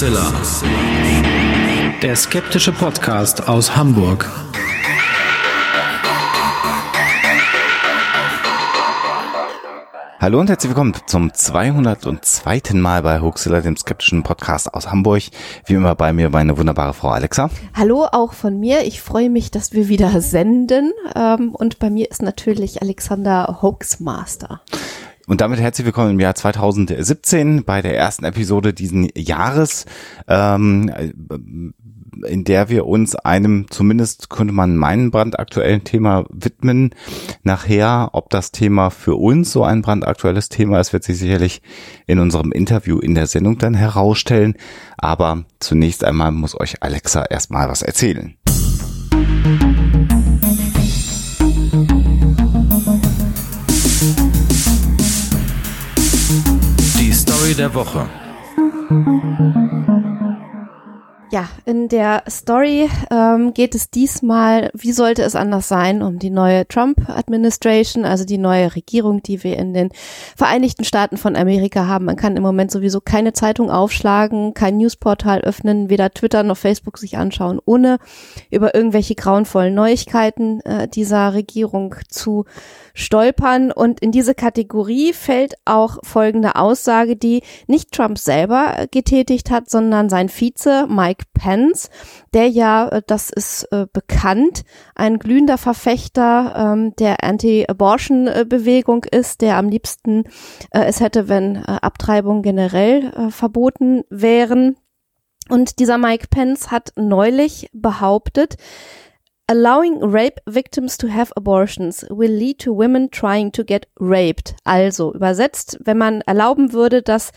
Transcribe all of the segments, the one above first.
Hoaxilla. Der skeptische Podcast aus Hamburg. Hallo und herzlich willkommen zum 202. Mal bei Hoaxilla, dem skeptischen Podcast aus Hamburg. Wie immer bei mir meine wunderbare Frau Alexa. Hallo auch von mir. Ich freue mich, dass wir wieder senden. Ähm, und bei mir ist natürlich Alexander Hoaxmaster. Und damit herzlich willkommen im Jahr 2017 bei der ersten Episode diesen Jahres. Ähm, in der wir uns einem, zumindest könnte man meinen brandaktuellen Thema widmen. Nachher, ob das Thema für uns so ein brandaktuelles Thema ist, wird sich sicherlich in unserem Interview in der Sendung dann herausstellen. Aber zunächst einmal muss euch Alexa erstmal was erzählen. Die Story der Woche. Ja, in der Story ähm, geht es diesmal, wie sollte es anders sein, um die neue Trump-Administration, also die neue Regierung, die wir in den Vereinigten Staaten von Amerika haben. Man kann im Moment sowieso keine Zeitung aufschlagen, kein Newsportal öffnen, weder Twitter noch Facebook sich anschauen, ohne über irgendwelche grauenvollen Neuigkeiten äh, dieser Regierung zu stolpern. Und in diese Kategorie fällt auch folgende Aussage, die nicht Trump selber getätigt hat, sondern sein Vize Mike Pence, der ja, äh, das ist äh, bekannt, ein glühender Verfechter ähm, der Anti-Abortion-Bewegung ist, der am liebsten äh, es hätte, wenn äh, Abtreibungen generell äh, verboten wären. Und dieser Mike Pence hat neulich behauptet, Allowing rape victims to have abortions will lead to women trying to get raped. Also übersetzt, wenn man erlauben würde, dass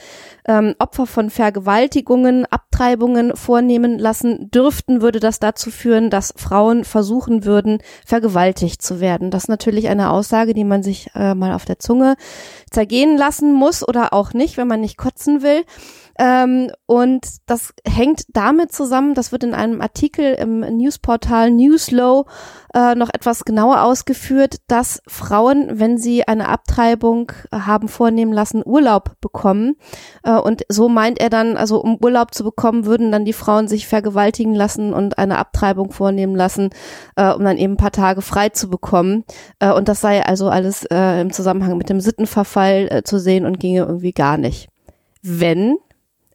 ähm, Opfer von Vergewaltigungen Abtreibungen vornehmen lassen dürften, würde das dazu führen, dass Frauen versuchen würden, vergewaltigt zu werden. Das ist natürlich eine Aussage, die man sich äh, mal auf der Zunge zergehen lassen muss oder auch nicht, wenn man nicht kotzen will. Ähm, und das hängt damit zusammen, das wird in einem Artikel im Newsportal Newslow äh, noch etwas genauer ausgeführt, dass Frauen, wenn sie eine Abtreibung haben vornehmen lassen, Urlaub bekommen. Äh, und so meint er dann, also um Urlaub zu bekommen, würden dann die Frauen sich vergewaltigen lassen und eine Abtreibung vornehmen lassen, äh, um dann eben ein paar Tage frei zu bekommen. Äh, und das sei also alles äh, im Zusammenhang mit dem Sittenverfall äh, zu sehen und ginge irgendwie gar nicht. Wenn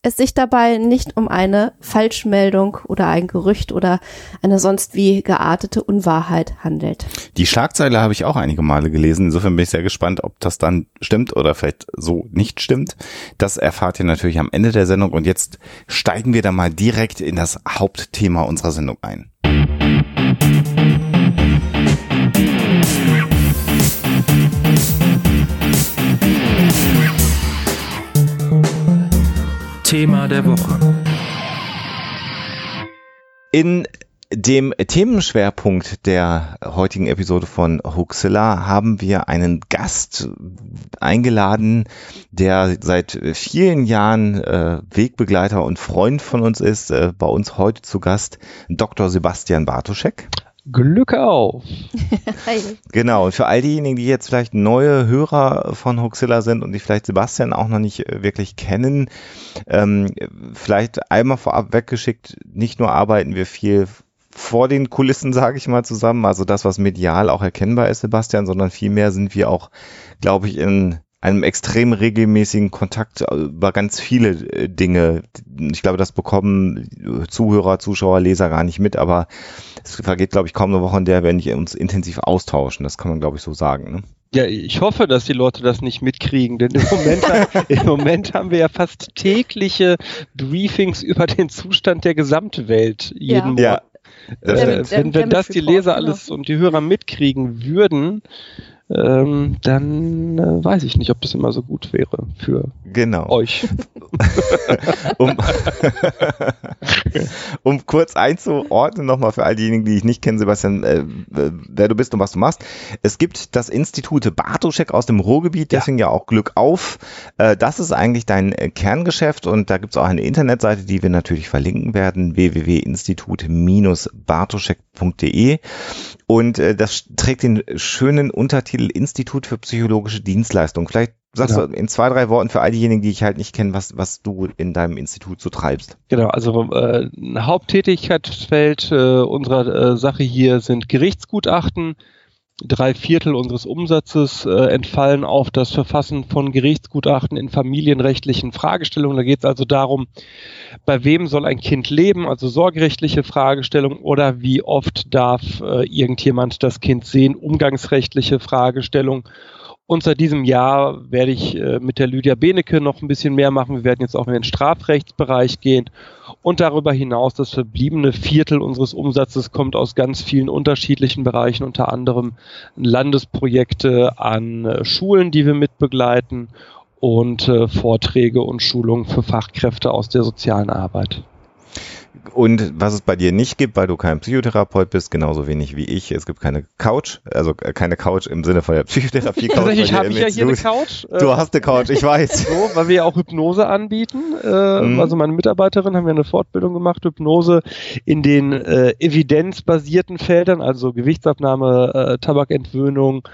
es sich dabei nicht um eine Falschmeldung oder ein Gerücht oder eine sonst wie geartete Unwahrheit handelt. Die Schlagzeile habe ich auch einige Male gelesen. Insofern bin ich sehr gespannt, ob das dann stimmt oder vielleicht so nicht stimmt. Das erfahrt ihr natürlich am Ende der Sendung. Und jetzt steigen wir da mal direkt in das Hauptthema unserer Sendung ein. Thema der Woche. In dem Themenschwerpunkt der heutigen Episode von Hoaxilla haben wir einen Gast eingeladen, der seit vielen Jahren äh, Wegbegleiter und Freund von uns ist. Äh, bei uns heute zu Gast Dr. Sebastian Bartoschek. Glück auf. Genau, und für all diejenigen, die jetzt vielleicht neue Hörer von Hoaxilla sind und die vielleicht Sebastian auch noch nicht äh, wirklich kennen, ähm, vielleicht einmal vorab weggeschickt, nicht nur arbeiten wir viel vor den Kulissen, sage ich mal, zusammen, also das, was medial auch erkennbar ist, Sebastian, sondern vielmehr sind wir auch, glaube ich, in einem extrem regelmäßigen Kontakt über ganz viele äh, Dinge. Ich glaube, das bekommen Zuhörer, Zuschauer, Leser gar nicht mit, aber es vergeht, glaube ich, kaum eine Woche, in der wir nicht uns intensiv austauschen. Das kann man, glaube ich, so sagen. Ne? Ja, ich hoffe, dass die Leute das nicht mitkriegen, denn im Moment, im Moment haben wir ja fast tägliche Briefings über den Zustand der Gesamtwelt jeden Ja. Monat. Äh, wenn, wenn das die Leser alles und die Hörer mitkriegen würden, ähm, dann äh, weiß ich nicht, ob das immer so gut wäre für Genau. euch. um, um kurz einzuordnen nochmal für all diejenigen, die ich nicht kenne, Sebastian, äh, wer du bist und was du machst. Es gibt das Institut Bartoschek aus dem Ruhrgebiet, deswegen ja, auch Glück auf. Äh, das ist eigentlich dein äh, Kerngeschäft und da gibt es auch eine Internetseite, die wir natürlich verlinken werden, www.institut-bartoschek.de und äh, das trägt den schönen Untertitel Untertitel Institut für psychologische Dienstleistung. Vielleicht sagst ja. du in zwei, drei Worten für all diejenigen, die ich halt nicht kenne, was, was du in deinem Institut so treibst. Genau, also äh, ein Haupttätigkeitsfeld äh, unserer äh, Sache hier sind Gerichtsgutachten, drei Viertel unseres Umsatzes äh, entfallen auf das Verfassen von Gerichtsgutachten in familienrechtlichen Fragestellungen. Da geht es also darum, bei wem soll ein Kind leben, also sorgerechtliche Fragestellungen oder wie oft darf äh, irgendjemand das Kind sehen, umgangsrechtliche Fragestellungen und seit diesem Jahr werde ich äh, mit der Lydia Benecke noch ein bisschen mehr machen. Wir werden jetzt auch in den Strafrechtsbereich gehen. Und darüber hinaus das verbliebene Viertel unseres Umsatzes kommt aus ganz vielen unterschiedlichen Bereichen, unter anderem Landesprojekte an äh, Schulen, die wir mitbegleiten und äh, Vorträge und Schulungen für Fachkräfte aus der sozialen Arbeit. Und was es bei dir nicht gibt, weil du kein Psychotherapeut bist, genauso wenig wie ich, es gibt keine Couch, also äh, keine Couch im Sinne von der Psychotherapie. Tatsächlich habe ich ja hier eine Couch. Du hast eine Couch, ich weiß. So, weil wir ja auch Hypnose anbieten. Äh, mhm. Also meine Mitarbeiterin haben ja eine Fortbildung gemacht, Hypnose in den äh, evidenzbasierten Feldern, also Gewichtsabnahme, äh, Tabakentwöhnung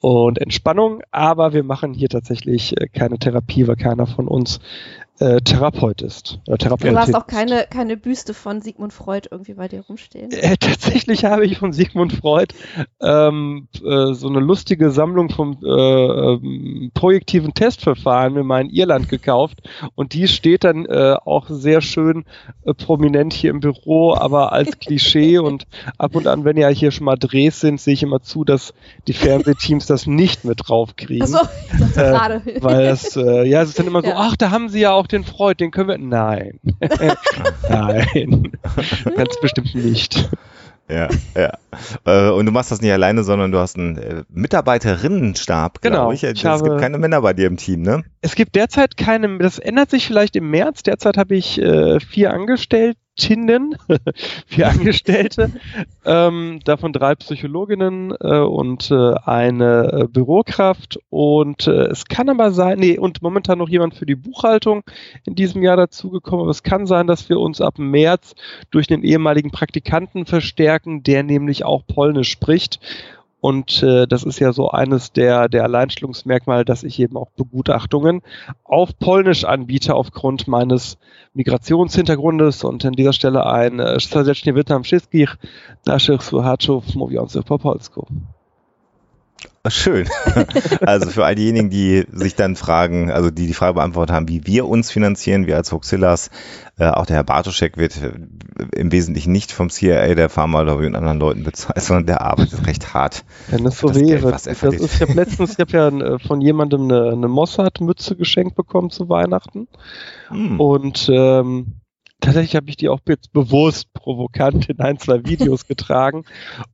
und Entspannung. Aber wir machen hier tatsächlich äh, keine Therapie, weil keiner von uns äh, Therapeut ist. Äh, Therapeutin du hast auch keine, keine Büste von Sigmund Freud irgendwie bei dir rumstehen. Äh, tatsächlich habe ich von Sigmund Freud ähm, äh, so eine lustige Sammlung vom äh, ähm, projektiven Testverfahren in meinem Irland gekauft und die steht dann äh, auch sehr schön prominent hier im Büro, aber als Klischee und ab und an, wenn ja hier schon mal Drehs sind, sehe ich immer zu, dass die Fernsehteams das nicht mit draufkriegen. Ach so, äh, gerade. Weil das, ja, es ist dann immer so, ach, da haben sie ja auch den Freud, den können wir. Nein. Nein. Ganz bestimmt nicht. Ja, ja. Äh, und du machst das nicht alleine, sondern du hast einen äh, Mitarbeiterinnenstab, genau. ich. ich es gibt keine Männer bei dir im Team, ne? Es gibt derzeit keine, das ändert sich vielleicht im März. Derzeit habe ich äh, vier Angestellte Angestelltinnen, vier Angestellte, ähm, davon drei Psychologinnen äh, und äh, eine äh, Bürokraft. Und äh, es kann aber sein, nee, und momentan noch jemand für die Buchhaltung in diesem Jahr dazugekommen. Aber es kann sein, dass wir uns ab März durch den ehemaligen Praktikanten verstärken, der nämlich auch Polnisch spricht und äh, das ist ja so eines der, der Alleinstellungsmerkmale, dass ich eben auch Begutachtungen auf Polnisch anbiete aufgrund meines Migrationshintergrundes und an dieser Stelle ein serdecznie witam wszystkich naszych słuchaczów mówiących po polsku. Schön. Also für all diejenigen, die sich dann fragen, also die die Frage beantwortet haben, wie wir uns finanzieren, wir als Hoxillas, äh, auch der Herr Bartoschek wird äh, im Wesentlichen nicht vom CIA, der Pharmalobby und anderen Leuten bezahlt, sondern der arbeitet recht hart. Wenn das so das wäre. Geld, das ist, ich habe letztens, ich habe ja äh, von jemandem eine, eine Mossad-Mütze geschenkt bekommen zu Weihnachten. Hm. Und ähm, tatsächlich habe ich die auch jetzt bewusst provokant in ein, zwei Videos getragen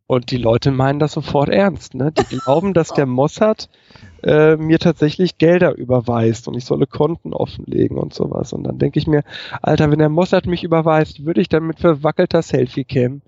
und die Leute meinen das sofort ernst. Ne? Die glauben, dass der Mossad äh, mir tatsächlich Gelder überweist und ich solle Konten offenlegen und sowas. Und dann denke ich mir, Alter, wenn der Mossad mich überweist, würde ich dann mit verwackelter Selfie-Cam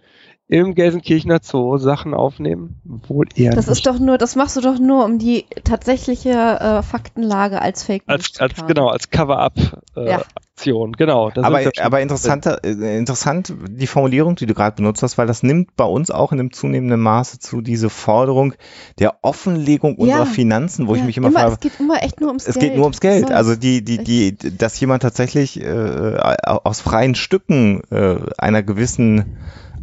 im Gelsenkirchener Zoo Sachen aufnehmen? Wohl eher Das nicht. ist doch nur, das machst du doch nur, um die tatsächliche äh, Faktenlage als Fake News als, als Genau, als Cover-up äh, ja. Aktion, genau. Aber, aber interessanter, äh, interessant die Formulierung, die du gerade benutzt hast, weil das nimmt bei uns auch in einem zunehmendem Maße zu diese Forderung der Offenlegung unserer ja. Finanzen, wo ja. ich mich immer, immer frage. Es geht immer echt nur ums es Geld. Es geht nur ums Geld. Also die, die, die, dass jemand tatsächlich äh, aus freien Stücken äh, einer gewissen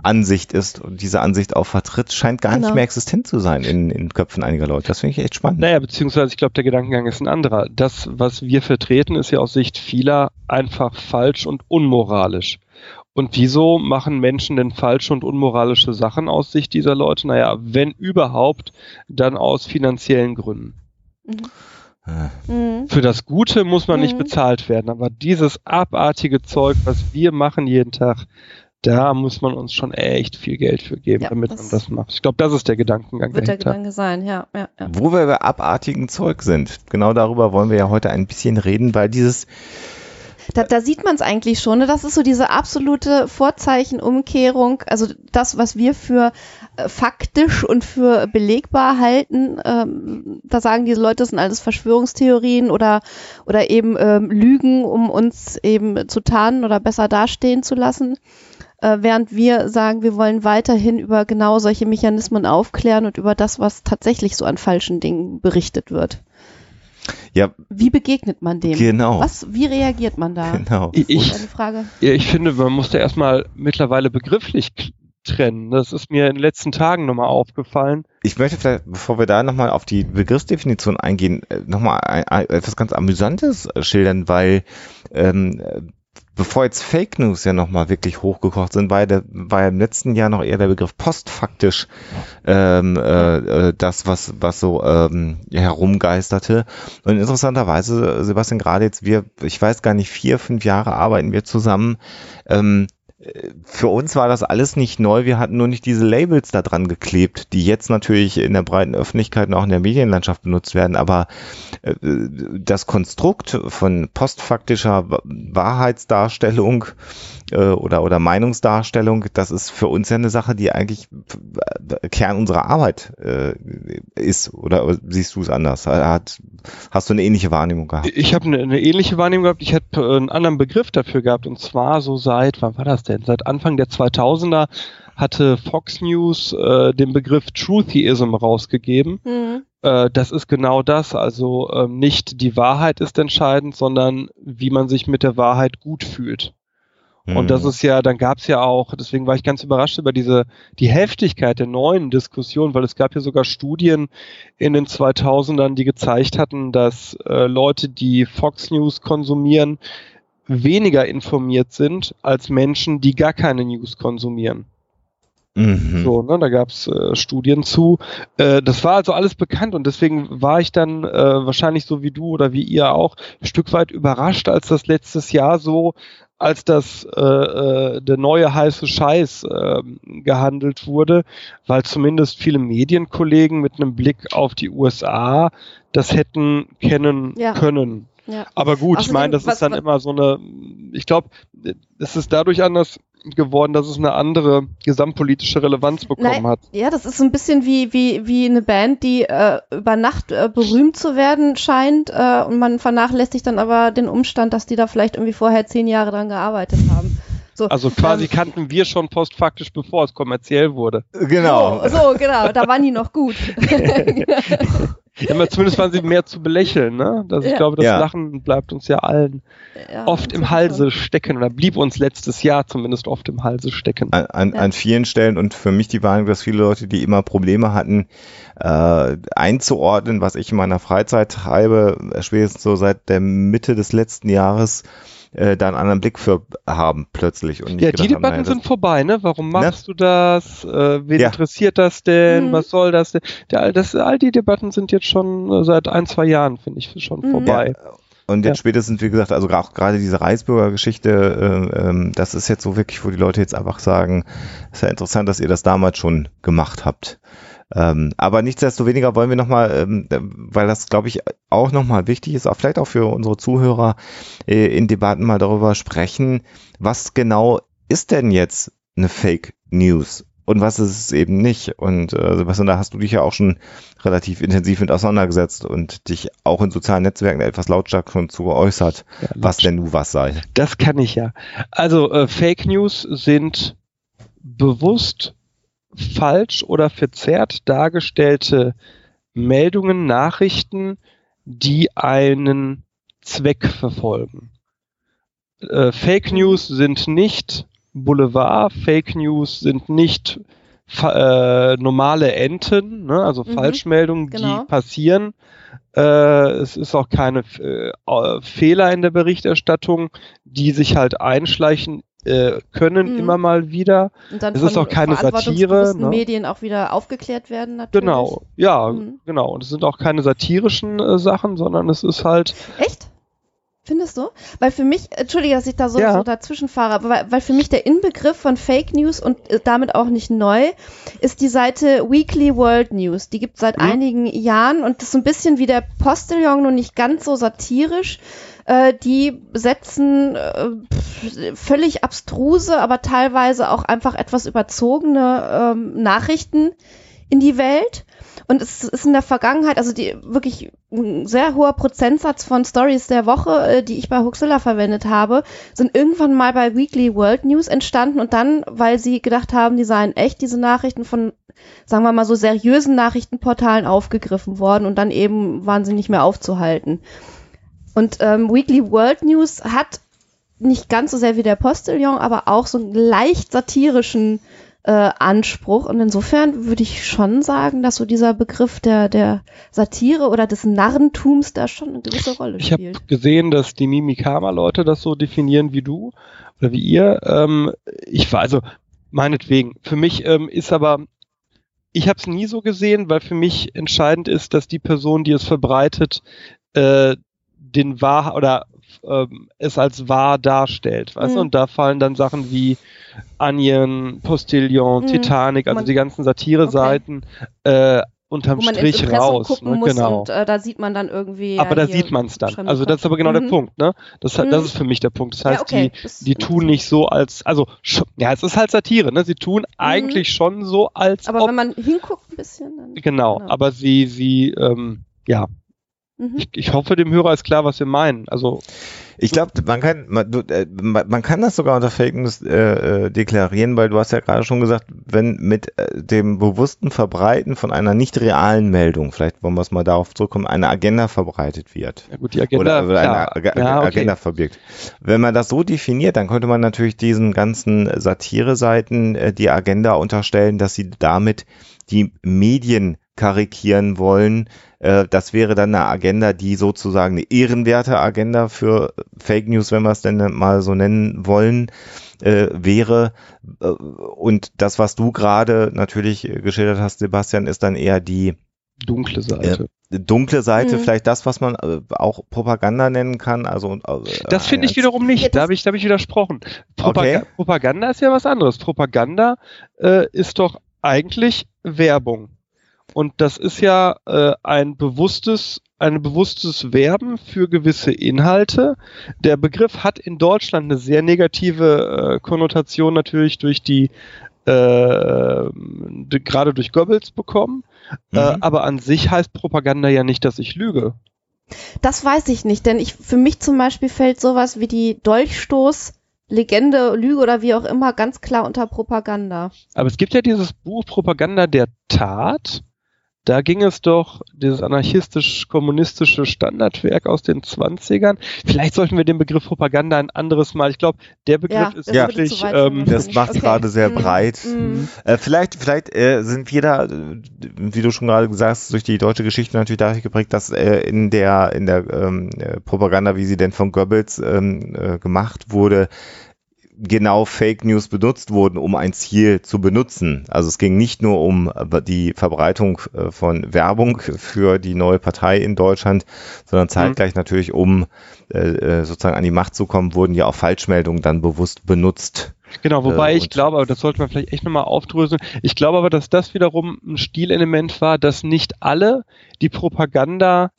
Ansicht ist und diese Ansicht auch vertritt, scheint gar genau. nicht mehr existent zu sein in, in Köpfen einiger Leute. Das finde ich echt spannend. Naja, beziehungsweise ich glaube, der Gedankengang ist ein anderer. Das, was wir vertreten, ist ja aus Sicht vieler einfach falsch und unmoralisch. Und wieso machen Menschen denn falsche und unmoralische Sachen aus Sicht dieser Leute? Naja, wenn überhaupt, dann aus finanziellen Gründen. Mhm. Für das Gute muss man mhm. nicht bezahlt werden, aber dieses abartige Zeug, was wir machen jeden Tag, da muss man uns schon echt viel Geld für geben, ja, damit man das macht. Ich glaube, das ist der Gedankengang wird dahinter. der Gedanke sein, ja, ja, ja. Wo wir bei abartigen Zeug sind, genau darüber wollen wir ja heute ein bisschen reden, weil dieses da, da sieht man es eigentlich schon. Ne? Das ist so diese absolute Vorzeichenumkehrung. Also das, was wir für äh, faktisch und für belegbar halten. Ähm, da sagen diese Leute, das sind alles Verschwörungstheorien oder, oder eben ähm, Lügen, um uns eben zu tarnen oder besser dastehen zu lassen äh, während wir sagen, wir wollen weiterhin über genau solche Mechanismen aufklären und über das, was tatsächlich so an falschen Dingen berichtet wird. Ja. Wie begegnet man dem? Genau. Was, wie reagiert man da? Genau. Ich, ich finde, man muss da erstmal mittlerweile begrifflich trennen. Das ist mir in den letzten Tagen nochmal aufgefallen. Ich möchte vielleicht, bevor wir da nochmal auf die Begriffsdefinition eingehen, nochmal ein, ein, etwas ganz Amüsantes äh, schildern, weil ähm, äh, bevor jetzt Fake News ja nochmal wirklich hochgekocht sind, war der, war ja im letzten Jahr noch eher der Begriff postfaktisch ähm, äh, äh, das, was, was so ähm, herumgeisterte. Und interessanterweise, Sebastian, gerade jetzt, wir, ich weiß gar nicht, vier, fünf Jahre arbeiten wir zusammen. Ähm, für uns war das alles nicht neu. Wir hatten nur nicht diese Labels da dran geklebt, die jetzt natürlich in der breiten Öffentlichkeit und auch in der Medienlandschaft benutzt werden. Aber äh, das Konstrukt von postfaktischer Wa- Wahrheitsdarstellung äh, oder, oder Meinungsdarstellung, das ist für uns ja eine Sache, die eigentlich Kern unserer Arbeit äh, ist. Oder siehst du es anders? Hat, hast du eine ähnliche Wahrnehmung gehabt? Ich habe eine, eine ähnliche Wahrnehmung gehabt. Ich habe einen anderen Begriff dafür gehabt. Und zwar so seit, wann war das denn? Seit Anfang der 2000er hatte Fox News äh, den Begriff Trutheism rausgegeben. Mhm. Äh, das ist genau das. Also ähm, nicht die Wahrheit ist entscheidend, sondern wie man sich mit der Wahrheit gut fühlt. Und das Hm. ist ja, dann gab es ja auch, deswegen war ich ganz überrascht über diese, die Heftigkeit der neuen Diskussion, weil es gab ja sogar Studien in den 2000ern, die gezeigt hatten, dass äh, Leute, die Fox News konsumieren, weniger informiert sind als Menschen, die gar keine News konsumieren. Mhm. So, ne, da gab's äh, Studien zu. Äh, das war also alles bekannt und deswegen war ich dann äh, wahrscheinlich so wie du oder wie ihr auch ein Stück weit überrascht, als das letztes Jahr so, als das äh, äh, der neue heiße Scheiß äh, gehandelt wurde, weil zumindest viele Medienkollegen mit einem Blick auf die USA das hätten kennen Ja. können. Ja. Aber gut, ich Außerdem, meine, das was- ist dann was- immer so eine, ich glaube, es ist dadurch anders geworden, dass es eine andere gesamtpolitische Relevanz bekommen Nein, hat. Ja, das ist so ein bisschen wie, wie, wie eine Band, die äh, über Nacht äh, berühmt zu werden scheint äh, und man vernachlässigt dann aber den Umstand, dass die da vielleicht irgendwie vorher zehn Jahre dran gearbeitet haben. So, Also quasi ähm, kannten wir schon postfaktisch, bevor es kommerziell wurde. Genau. So, so, genau, da waren die noch gut. Ja, aber zumindest waren sie mehr zu belächeln, ne? Das, Ich Ja. glaube, das Ja. Lachen bleibt uns ja allen Ja, oft im Halse stecken oder blieb uns letztes Jahr zumindest oft im Halse stecken. an, an, Ja. an vielen Stellen und für mich die Wahrnehmung, dass viele Leute, die immer Probleme hatten, äh, einzuordnen, was ich in meiner Freizeit treibe, spätestens so seit der Mitte des letzten Jahres, äh, da einen anderen Blick für haben plötzlich. Und nicht Ja, die haben, Debatten naja, sind vorbei, ne? Warum Ne? machst du das? Äh, wen Ja. interessiert das denn? Mhm. Was soll das denn? Der, das, all die Debatten sind jetzt schon äh, seit ein, zwei Jahren, finde ich, schon Mhm. vorbei. Und jetzt Ja. spätestens, wie gesagt, also auch gerade diese Reisbürgergeschichte, äh, ähm, das ist jetzt so wirklich, wo die Leute jetzt einfach sagen, ist ja interessant, dass ihr das damals schon gemacht habt. Ähm, aber nichtsdestoweniger wollen wir nochmal, ähm, weil das, glaube ich, auch nochmal wichtig ist, auch vielleicht auch für unsere Zuhörer äh, in Debatten mal darüber sprechen, was genau ist denn jetzt eine Fake News? Und was ist es eben nicht? Und äh, Sebastian, da hast du dich ja auch schon relativ intensiv mit auseinandergesetzt und dich auch in sozialen Netzwerken etwas lautstark schon zu geäußert, Ja, was denn nu was sei. Das kann ich ja. Also äh, Fake News sind bewusst falsch oder verzerrt dargestellte Meldungen, Nachrichten, die einen Zweck verfolgen. Äh, Fake News sind nicht Boulevard, Fake News sind nicht äh, normale Enten, ne? also Mhm, Falschmeldungen, genau. die passieren. Äh, es ist auch keine äh, Fehler in der Berichterstattung, die sich halt einschleichen äh, können Mhm. immer mal wieder. Und dann Es ist auch keine Satire, ne? Medien auch wieder aufgeklärt werden natürlich. Genau, ja, Mhm. genau. Und es sind auch keine satirischen äh, Sachen, sondern es ist halt, Echt? Findest du? Weil für mich, entschuldige, dass ich da so, Ja. so dazwischen fahre, aber weil, weil für mich der Inbegriff von Fake News und äh, damit auch nicht neu ist die Seite Weekly World News. Die gibt es seit Mhm. einigen Jahren und das ist so ein bisschen wie der Postillon, nur nicht ganz so satirisch. Äh, die setzen äh, völlig abstruse, aber teilweise auch einfach etwas überzogene ähm, Nachrichten in die Welt. Und es ist in der Vergangenheit, also die wirklich ein sehr hoher Prozentsatz von Stories der Woche, äh, die ich bei Huxilla verwendet habe, sind irgendwann mal bei Weekly World News entstanden und dann, weil sie gedacht haben, die seien echt, diese Nachrichten von, sagen wir mal so seriösen Nachrichtenportalen aufgegriffen worden und dann eben waren sie nicht mehr aufzuhalten. Und ähm, Weekly World News hat nicht ganz so sehr wie der Postillon, aber auch so einen leicht satirischen äh, Anspruch. Und insofern würde ich schon sagen, dass so dieser Begriff der, der Satire oder des Narrentums da schon eine gewisse Rolle Ich habe spielt. gesehen, dass die Mimikama-Leute das so definieren wie du oder wie ihr. Ähm, ich war also meinetwegen. Für mich ähm, ist aber ich habe es nie so gesehen, weil für mich entscheidend ist, dass die Person, die es verbreitet, äh, den wahr oder ähm, es als wahr darstellt, weißt Mhm. Und da fallen dann Sachen wie Onion, Postillon, Mhm. Titanic, also Man- die ganzen Satire-Seiten äh, unterm Strich raus. Ne? Genau. und äh, da sieht man dann irgendwie. aber ja, da sieht man es dann. Also das ist aber genau Mhm. der Punkt, ne? Das, Mhm. das ist für mich der Punkt. Das heißt, ja, okay. die, Das- die tun nicht so als, also ja, es ist halt Satire, ne? Sie tun eigentlich schon so als Aber ob, wenn man hinguckt ein bisschen, dann. genau, genau. aber sie, sie, ähm, ja, Mhm. ich, ich hoffe, dem Hörer ist klar, was wir meinen. Also Ich glaube, man kann, man, du, äh, man kann das sogar unter Fake News äh, äh, deklarieren, weil du hast ja gerade schon gesagt, wenn mit äh, dem bewussten Verbreiten von einer nicht realen Meldung, vielleicht wollen wir es mal darauf zurückkommen, eine Agenda verbreitet wird. ja gut, die Agenda, oder, eine Ag ja, okay. Agenda verbirgt. Wenn man das so definiert, dann könnte man natürlich diesen ganzen Satire-Seiten äh, die Agenda unterstellen, dass sie damit die Medien karikieren wollen. Äh, das wäre dann eine Agenda, die sozusagen eine ehrenwerte Agenda für Fake News, wenn wir es denn mal so nennen wollen, äh, wäre. Äh, und das, was du gerade natürlich äh, geschildert hast, Sebastian, ist dann eher die dunkle Seite. dunkle Seite, Mhm. vielleicht das, was man äh, auch Propaganda nennen kann. Also äh, Das finde ich wiederum nicht. Da habe ich, da hab ich widersprochen. Propaga Okay. Propaganda ist ja was anderes. Propaganda äh, ist doch eigentlich Werbung. Und das ist ja äh, ein bewusstes, ein bewusstes Werben für gewisse Inhalte. Der Begriff hat in Deutschland eine sehr negative äh, Konnotation natürlich durch die äh, die- gerade durch Goebbels bekommen. Äh, Mhm. aber an sich heißt Propaganda ja nicht, dass ich lüge. Das weiß ich nicht, denn ich, für mich zum Beispiel fällt sowas wie die Dolchstoß, Legende, Lüge oder wie auch immer ganz klar unter Propaganda. Aber es gibt ja dieses Buch Propaganda der Tat. Da ging es doch, dieses anarchistisch-kommunistische Standardwerk aus den 20ern. Vielleicht sollten wir den Begriff Propaganda ein anderes Mal. Ich glaube, der Begriff Ja, ist Ja. wirklich. führen Ähm, Das macht Okay. gerade sehr Mhm. breit. Mhm. Äh, vielleicht, vielleicht äh, sind wir da, äh, wie du schon gerade gesagt hast, durch die deutsche Geschichte natürlich dadurch geprägt, dass äh, in der in der ähm, äh, Propaganda, wie sie denn von Goebbels ähm, äh, gemacht wurde, genau Fake News benutzt wurden, um ein Ziel zu benutzen. Also es ging nicht nur um äh, die Verbreitung äh, von Werbung für die neue Partei in Deutschland, sondern zeitgleich natürlich, um äh, sozusagen an die Macht zu kommen, wurden ja auch Falschmeldungen dann bewusst benutzt. Genau, wobei Äh, ich glaube, aber das sollte man vielleicht echt nochmal aufdröseln. Ich glaube aber, dass das wiederum ein Stilelement war, dass nicht alle die Propaganda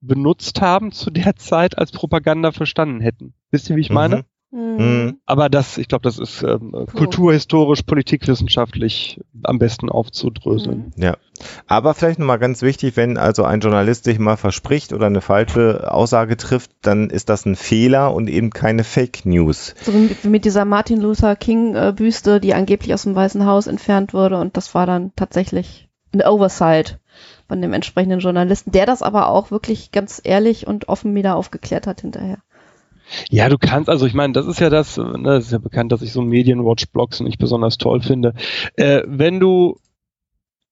benutzt haben zu der Zeit als Propaganda verstanden hätten. Wisst ihr, wie ich meine? Mhm. Mhm. Mhm. Aber das, ich glaube, das ist ähm, kulturhistorisch, politikwissenschaftlich am besten aufzudröseln. Mhm. Ja, aber vielleicht nochmal ganz wichtig, wenn also ein Journalist sich mal verspricht oder eine falsche Aussage trifft, dann ist das ein Fehler und eben keine Fake News. So mit, mit dieser Martin Luther King äh, Büste, die angeblich aus dem Weißen Haus entfernt wurde und das war dann tatsächlich ein Oversight von dem entsprechenden Journalisten, der das aber auch wirklich ganz ehrlich und offen wieder aufgeklärt hat hinterher. Ja, du kannst, also ich meine, das ist ja das, ne, das ist ja bekannt, dass ich so Medienwatch-Blogs nicht besonders toll finde. Äh, wenn du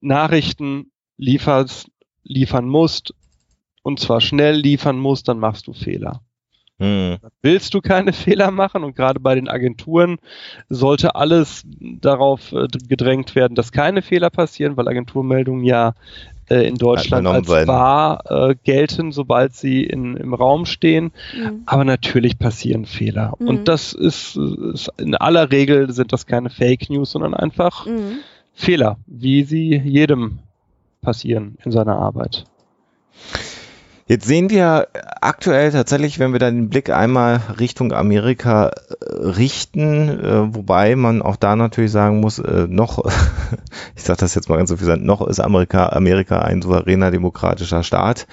Nachrichten lieferst, liefern musst, und zwar schnell liefern musst, dann machst du Fehler. Hm. Willst du keine Fehler machen und gerade bei den Agenturen sollte alles darauf äh, gedrängt werden, dass keine Fehler passieren, weil Agenturmeldungen ja äh, in Deutschland als wahr äh, gelten, sobald sie in, im Raum stehen. Mhm. Aber natürlich passieren Fehler. Mhm. Und das ist, ist, in aller Regel sind das keine Fake News, sondern einfach Mhm. Fehler, wie sie jedem passieren in seiner Arbeit. Jetzt sehen wir aktuell tatsächlich, wenn wir dann den Blick einmal Richtung Amerika äh, richten, äh, wobei man auch da natürlich sagen muss, äh, noch, ich sage das jetzt mal ganz so viel, noch ist Amerika, Amerika ein souveräner demokratischer Staat.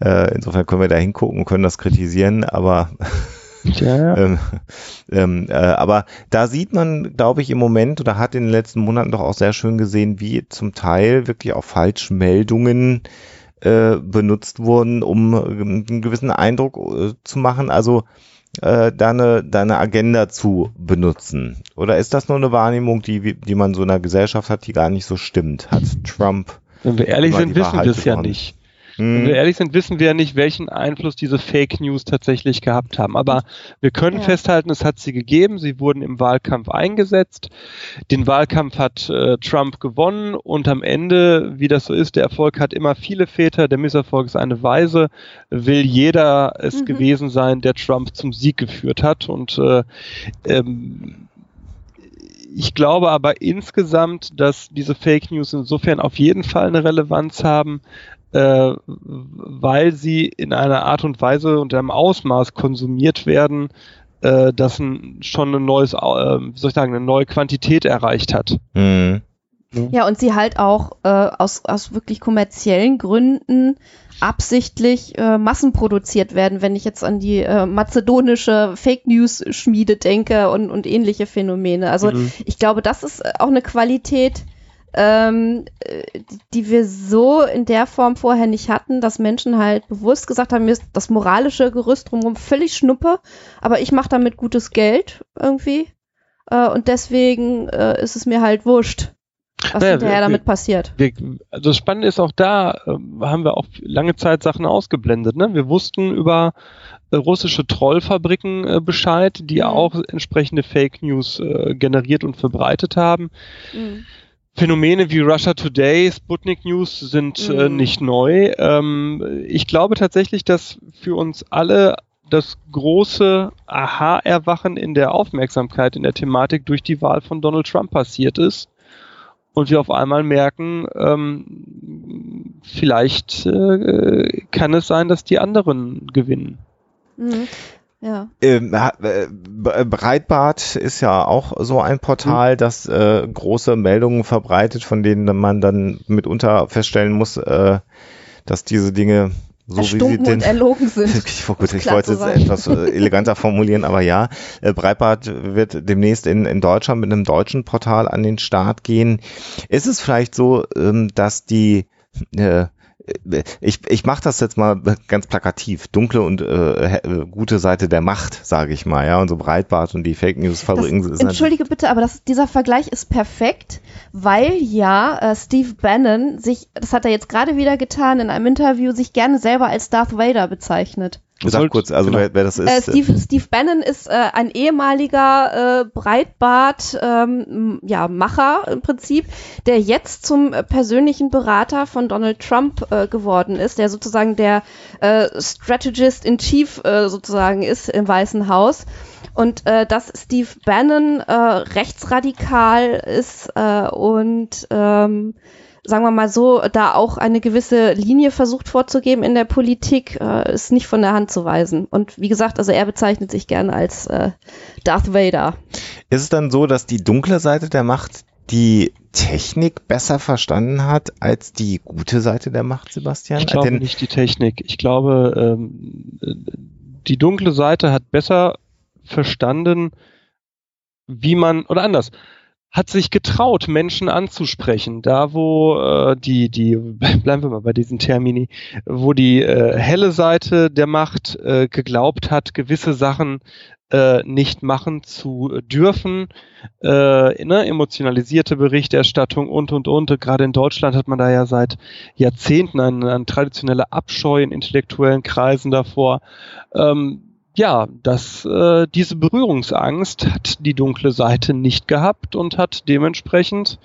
Insofern können wir da hingucken und können das kritisieren, aber Ja, ja. ähm, ähm, äh, aber da sieht man, glaube ich, im Moment oder hat in den letzten Monaten doch auch sehr schön gesehen, wie zum Teil wirklich auch Falschmeldungen äh, benutzt wurden, um äh, einen gewissen Eindruck äh, zu machen, also äh, deine, deine Agenda zu benutzen. Oder ist das nur eine Wahrnehmung, die, die man so in einer Gesellschaft hat, die gar nicht so stimmt? Hat Trump Wenn wir ehrlich sind, wissen wir es ja nicht. Wenn wir hm, ehrlich sind, wissen wir ja nicht, welchen Einfluss diese Fake News tatsächlich gehabt haben. Aber wir können Ja. festhalten, es hat sie gegeben. Sie wurden im Wahlkampf eingesetzt. Den Wahlkampf hat äh, Trump gewonnen und am Ende, wie das so ist, der Erfolg hat immer viele Väter, der Misserfolg ist eine Weise, will jeder es Mhm. gewesen sein, der Trump zum Sieg geführt hat. Und äh, ähm, ich glaube aber insgesamt, dass diese Fake News insofern auf jeden Fall eine Relevanz haben, äh, weil sie in einer Art und Weise und einem Ausmaß konsumiert werden, äh, das ein, schon ein neues, äh, wie soll ich sagen, eine neue Quantität erreicht hat. hm, Ja, und sie halt auch äh, aus, aus wirklich kommerziellen Gründen absichtlich äh, massenproduziert werden, wenn ich jetzt an die äh, mazedonische Fake News Schmiede denke und, und ähnliche Phänomene. Also Mhm. ich glaube, das ist auch eine Qualität, ähm, äh, die- wir so in der Form vorher nicht hatten, dass Menschen halt bewusst gesagt haben, mir ist das moralische Gerüst drumherum völlig schnuppe, aber ich mache damit gutes Geld irgendwie. Äh, und deswegen äh, ist es mir halt wurscht, was Naja, hinterher wir- damit passiert. Wir, also das Spannende ist auch da, ähm, haben wir auch lange Zeit Sachen ausgeblendet. Ne? Wir wussten über äh, russische Trollfabriken äh, Bescheid, die Mhm. auch entsprechende Fake News äh, generiert und verbreitet haben. Mhm. Phänomene wie Russia Today, Sputnik News sind äh, Mhm. nicht neu. Ähm, ich glaube tatsächlich, dass für uns alle das große Aha-Erwachen in der Aufmerksamkeit in der Thematik durch die Wahl von Donald Trump passiert ist. Und wir auf einmal merken, ähm, vielleicht äh, kann es sein, dass die anderen gewinnen. Mhm. Ja. Ähm, äh, B- Breitbart ist ja auch so ein Portal, das äh, große Meldungen verbreitet, von denen man dann mitunter feststellen muss, äh, dass diese Dinge so wie sie denn und erlogen sind. ich, oh gut, ich wollte es etwas äh, eleganter formulieren, aber ja, äh, Breitbart wird demnächst in, in Deutschland mit einem deutschen Portal an den Start gehen. Ist es vielleicht so, ähm, dass die äh, ich, ich mache das jetzt mal ganz plakativ, dunkle und äh, äh, gute Seite der Macht, sage ich mal, ja, und so Breitbart und die Fake News Fabriken sind entschuldige bitte, aber das, dieser Vergleich ist perfekt, weil ja äh, Steve Bannon sich, das hat er jetzt gerade wieder getan in einem Interview, sich gerne selber als Darth Vader bezeichnet. Sag Sollt- kurz, also genau. wer, wer das ist. Äh, Steve, Steve Bannon ist äh, ein ehemaliger äh, Breitbart ähm, ja, Macher im Prinzip, der jetzt zum äh, persönlichen Berater von Donald Trump äh, geworden ist, der sozusagen der äh, Strategist in Chief äh, sozusagen ist im Weißen Haus. Und äh, dass Steve Bannon äh, rechtsradikal ist äh, und ähm, sagen wir mal so, da auch eine gewisse Linie versucht vorzugeben in der Politik, äh, ist nicht von der Hand zu weisen. Und wie gesagt, also er bezeichnet sich gerne als äh, Darth Vader. Ist es dann so, dass die dunkle Seite der Macht die Technik besser verstanden hat als die gute Seite der Macht, Sebastian? Ich glaube Denn- nicht die Technik. Ich glaube, ähm, äh, die dunkle Seite hat besser verstanden, wie man, oder anders, hat sich getraut, Menschen anzusprechen. Da, wo äh, die, die, bleiben wir mal bei diesen Termini, wo die äh, helle Seite der Macht äh, geglaubt hat, gewisse Sachen äh, nicht machen zu dürfen, äh, ne, emotionalisierte Berichterstattung und, und, und. Gerade in Deutschland hat man da ja seit Jahrzehnten eine, eine traditionelle Abscheu in intellektuellen Kreisen davor. Ähm, ja, dass äh, diese Berührungsangst hat die dunkle Seite nicht gehabt und hat dementsprechend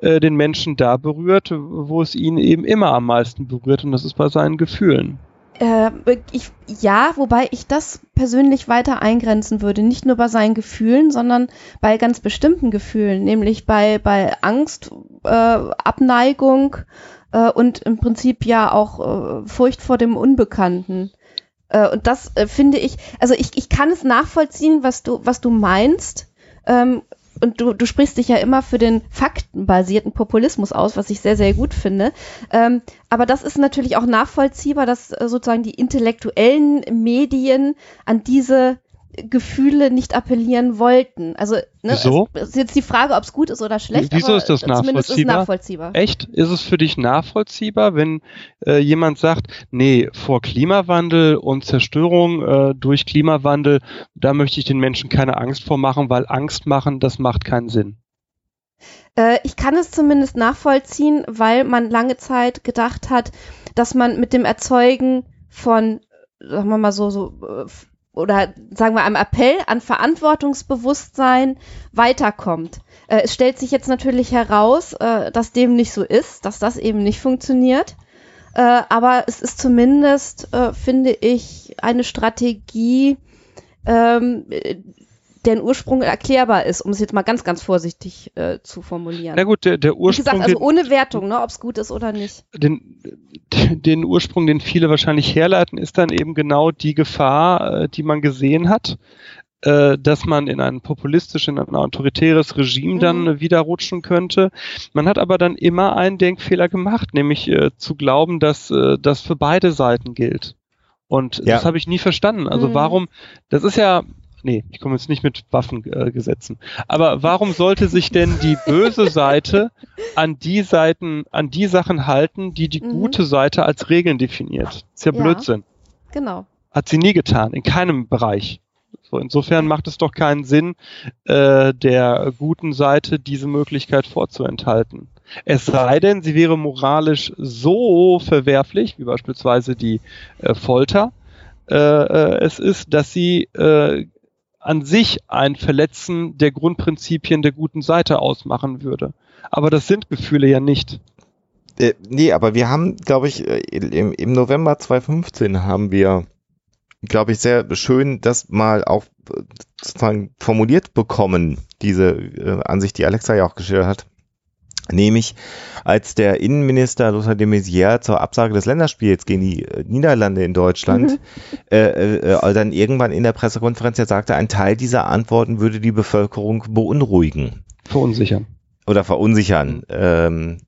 äh, den Menschen da berührt, wo es ihn eben immer am meisten berührt und das ist bei seinen Gefühlen. Äh, ich, ja, wobei ich das persönlich weiter eingrenzen würde. Nicht nur bei seinen Gefühlen, sondern bei ganz bestimmten Gefühlen, nämlich bei, bei Angst, äh, Abneigung, äh, und im Prinzip ja auch äh, Furcht vor dem Unbekannten. Äh, und das äh, finde ich, also ich, ich kann es nachvollziehen, was du, was du meinst. Ähm, und du, du sprichst dich ja immer für den faktenbasierten Populismus aus, was ich sehr, sehr gut finde. Ähm, aber das ist natürlich auch nachvollziehbar, dass äh, sozusagen die intellektuellen Medien an diese Gefühle nicht appellieren wollten. Also ne, Wieso? Es ist jetzt die Frage, ob es gut ist oder schlecht. Wieso ist das zumindest ist nachvollziehbar? Echt? Ist es für dich nachvollziehbar, wenn äh, jemand sagt, nee, vor Klimawandel und Zerstörung äh, durch Klimawandel, da möchte ich den Menschen keine Angst vor machen, weil Angst machen, das macht keinen Sinn. Äh, ich kann es zumindest nachvollziehen, weil man lange Zeit gedacht hat, dass man mit dem Erzeugen von, sagen wir mal so, so äh, oder sagen wir einem Appell an Verantwortungsbewusstsein weiterkommt. Äh, es stellt sich jetzt natürlich heraus, äh, dass dem nicht so ist, dass das eben nicht funktioniert. Äh, aber es ist zumindest, äh, finde ich, eine Strategie, ähm, deren Ursprung erklärbar ist, um es jetzt mal ganz, ganz vorsichtig äh, zu formulieren. Na gut, der, der Ursprung. Wie gesagt, also ohne Wertung, ne, ob es gut ist oder nicht. Den, den Ursprung, den viele wahrscheinlich herleiten, ist dann eben genau die Gefahr, äh, die man gesehen hat, äh, dass man in ein populistisches, in ein autoritäres Regime mhm. dann wieder rutschen könnte. Man hat aber dann immer einen Denkfehler gemacht, nämlich äh, zu glauben, dass äh, das für beide Seiten gilt. Und ja. das habe ich nie verstanden. Also mhm. warum, das ist ja, nee, ich komme jetzt nicht mit Waffengesetzen. Äh, Aber warum sollte sich denn die böse Seite an die Seiten, an die Sachen halten, die die mhm. gute Seite als Regeln definiert? Ist ja, ja Blödsinn. Genau. Hat sie nie getan, in keinem Bereich. So, insofern macht es doch keinen Sinn, äh, der guten Seite diese Möglichkeit vorzuenthalten. Es sei denn, sie wäre moralisch so verwerflich, wie beispielsweise die äh, Folter, äh, äh es ist, dass sie äh, an sich ein Verletzen der Grundprinzipien der guten Seite ausmachen würde. Aber das sind Gefühle ja nicht. Äh, nee, aber wir haben, glaube ich, äh, im, im November 2015 haben wir, glaube ich, sehr schön das mal auch äh, sozusagen formuliert bekommen, diese äh, Ansicht, die Alexa ja auch geschildert hat. Nämlich, als der Innenminister Lothar de Maizière zur Absage des Länderspiels gegen die äh, Niederlande in Deutschland mhm. äh, äh, dann irgendwann in der Pressekonferenz ja sagte, ein Teil dieser Antworten würde die Bevölkerung beunruhigen. Verunsichern. Oder verunsichern. Ähm,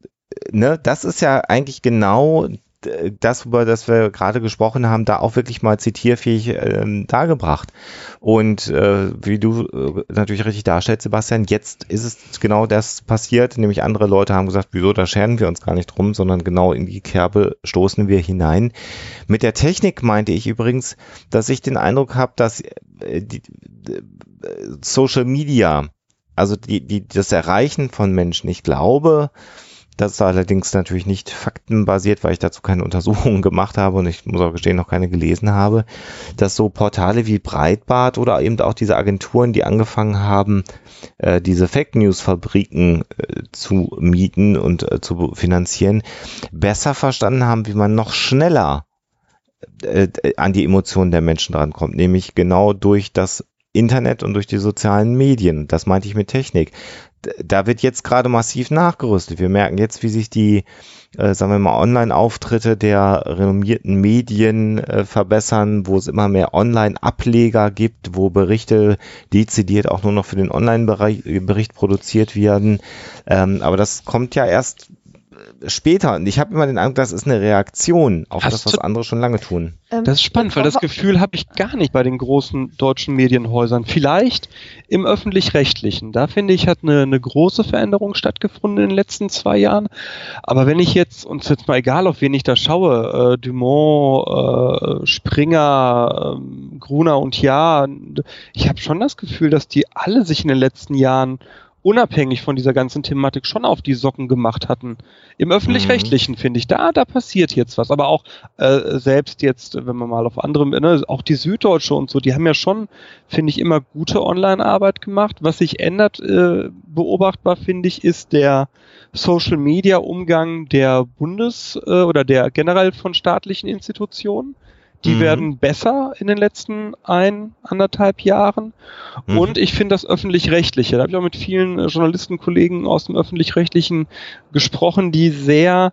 ne, das ist ja eigentlich genau das, über das wir gerade gesprochen haben, da auch wirklich mal zitierfähig ähm, dargebracht. Und äh, wie du äh, natürlich richtig darstellst, Sebastian, jetzt ist es genau das passiert, nämlich andere Leute haben gesagt, wieso, da scheren wir uns gar nicht drum, sondern genau in die Kerbe stoßen wir hinein. Mit der Technik meinte ich übrigens, dass ich den Eindruck habe, dass äh, die, äh, Social Media, also die, die, das Erreichen von Menschen, ich glaube, das ist allerdings natürlich nicht faktenbasiert, weil ich dazu keine Untersuchungen gemacht habe und ich muss auch gestehen, noch keine gelesen habe, dass so Portale wie Breitbart oder eben auch diese Agenturen, die angefangen haben, äh, diese Fake News Fabriken äh, zu mieten und äh, zu finanzieren, besser verstanden haben, wie man noch schneller an die Emotionen der Menschen drankommt, nämlich genau durch das Internet und durch die sozialen Medien. Das meinte ich mit Technik da wird jetzt gerade massiv nachgerüstet. Wir merken jetzt, wie sich die, äh, sagen wir mal, Online-Auftritte der renommierten Medien äh, verbessern, wo es immer mehr Online-Ableger gibt, wo Berichte dezidiert auch nur noch für den Online-Bericht produziert werden. Ähm, aber das kommt ja erst später. Und ich habe immer den Eindruck, das ist eine Reaktion auf Hast das, was andere schon lange tun. Ähm, das ist spannend, weil das Gefühl habe ich gar nicht bei den großen deutschen Medienhäusern. Vielleicht im öffentlich-rechtlichen. Da finde ich, hat eine, eine große Veränderung stattgefunden in den letzten zwei Jahren. Aber wenn ich jetzt, uns jetzt mal egal, auf wen ich da schaue, äh, Dumont, äh, Springer, äh, Gruner und Ja, ich habe schon das Gefühl, dass die alle sich in den letzten Jahren unabhängig von dieser ganzen Thematik schon auf die Socken gemacht hatten. Im öffentlich-rechtlichen mhm. finde ich, da, da passiert jetzt was. Aber auch äh, selbst jetzt, wenn man mal auf andere, ne, auch die Süddeutsche und so, die haben ja schon, finde ich, immer gute Online-Arbeit gemacht. Was sich ändert, äh, beobachtbar finde ich, ist der Social-Media-Umgang der Bundes- äh, oder der generell von staatlichen Institutionen. Die mhm. werden besser in den letzten ein, anderthalb Jahren. Mhm. Und ich finde das öffentlich-rechtliche. Da habe ich auch mit vielen äh, Journalistenkollegen aus dem öffentlich-rechtlichen gesprochen, die sehr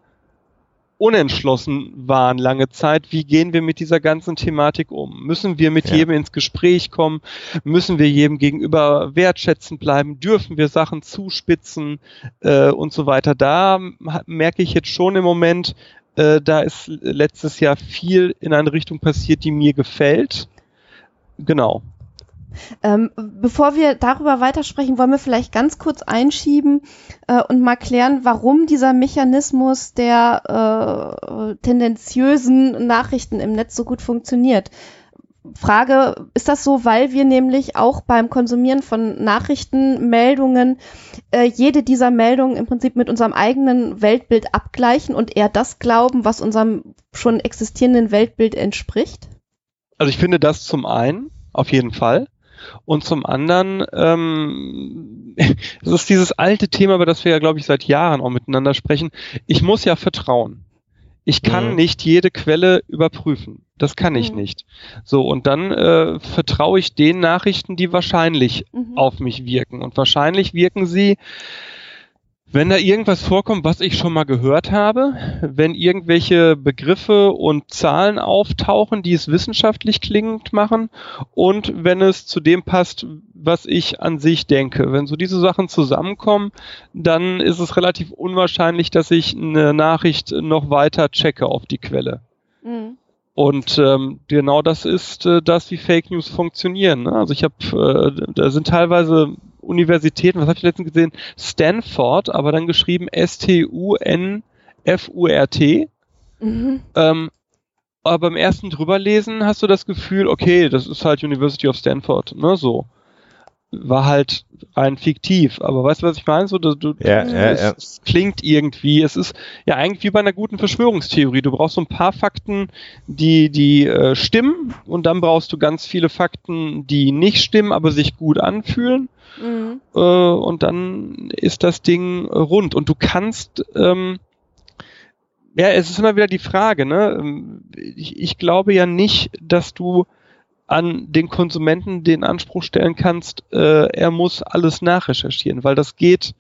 unentschlossen waren lange Zeit, wie gehen wir mit dieser ganzen Thematik um? Müssen wir mit ja. jedem ins Gespräch kommen? Müssen wir jedem gegenüber wertschätzend bleiben? Dürfen wir Sachen zuspitzen äh, und so weiter? Da merke ich jetzt schon im Moment, äh, da ist letztes Jahr viel in eine Richtung passiert, die mir gefällt. Genau. Ähm, bevor wir darüber weitersprechen, wollen wir vielleicht ganz kurz einschieben äh, und mal klären, warum dieser Mechanismus der äh, tendenziösen Nachrichten im Netz so gut funktioniert. Frage, ist das so, weil wir nämlich auch beim Konsumieren von Nachrichtenmeldungen äh, jede dieser Meldungen im Prinzip mit unserem eigenen Weltbild abgleichen und eher das glauben, was unserem schon existierenden Weltbild entspricht? Also ich finde das zum einen, auf jeden Fall. Und zum anderen, ähm, es ist dieses alte Thema, über das wir ja, glaube ich, seit Jahren auch miteinander sprechen. Ich muss ja vertrauen. Ich kann mhm. nicht jede Quelle überprüfen. Das kann ich mhm. nicht. So, und dann äh, vertraue ich den Nachrichten, die wahrscheinlich mhm. auf mich wirken. Und wahrscheinlich wirken sie wenn da irgendwas vorkommt, was ich schon mal gehört habe, wenn irgendwelche Begriffe und Zahlen auftauchen, die es wissenschaftlich klingend machen und wenn es zu dem passt, was ich an sich denke. Wenn so diese Sachen zusammenkommen, dann ist es relativ unwahrscheinlich, dass ich eine Nachricht noch weiter checke auf die Quelle. Mhm. Und ähm, genau das ist äh, das, wie Fake News funktionieren. Ne? Also ich habe, äh, da sind teilweise Universitäten, was habe ich letztens gesehen? Stanford, aber dann geschrieben S-T-U-N-F-U-R-T. Mhm. Ähm, aber beim ersten drüberlesen hast du das Gefühl, okay, das ist halt University of Stanford, ne, so war halt rein fiktiv. Aber weißt du, was ich meine? So, du, du, ja, ja, es, ja. es klingt irgendwie, es ist ja eigentlich wie bei einer guten Verschwörungstheorie. Du brauchst so ein paar Fakten, die, die äh, stimmen und dann brauchst du ganz viele Fakten, die nicht stimmen, aber sich gut anfühlen. Mhm. Äh, und dann ist das Ding rund. Und du kannst, ähm, ja, es ist immer wieder die Frage, ne? Ähm, ich, ich glaube ja nicht, dass du an den Konsumenten den Anspruch stellen kannst, äh, er muss alles nachrecherchieren, weil das geht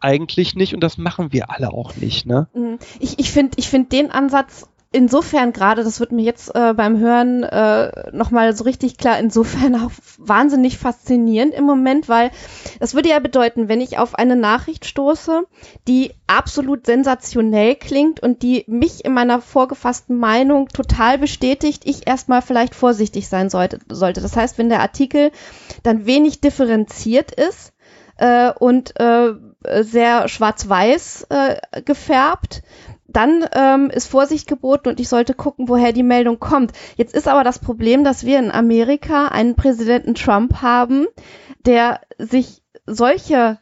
eigentlich nicht und das machen wir alle auch nicht. Ne? Mhm. Ich, ich finde ich find den Ansatz insofern gerade, das wird mir jetzt äh, beim Hören äh, nochmal so richtig klar, insofern auch wahnsinnig faszinierend im Moment, weil das würde ja bedeuten, wenn ich auf eine Nachricht stoße, die absolut sensationell klingt und die mich in meiner vorgefassten Meinung total bestätigt, ich erstmal vielleicht vorsichtig sein sollte. sollte. Das heißt, wenn der Artikel dann wenig differenziert ist, äh, und äh, sehr schwarz-weiß äh, gefärbt, dann ähm, ist Vorsicht geboten und ich sollte gucken, woher die Meldung kommt. Jetzt ist aber das Problem, dass wir in Amerika einen Präsidenten Trump haben, der sich solche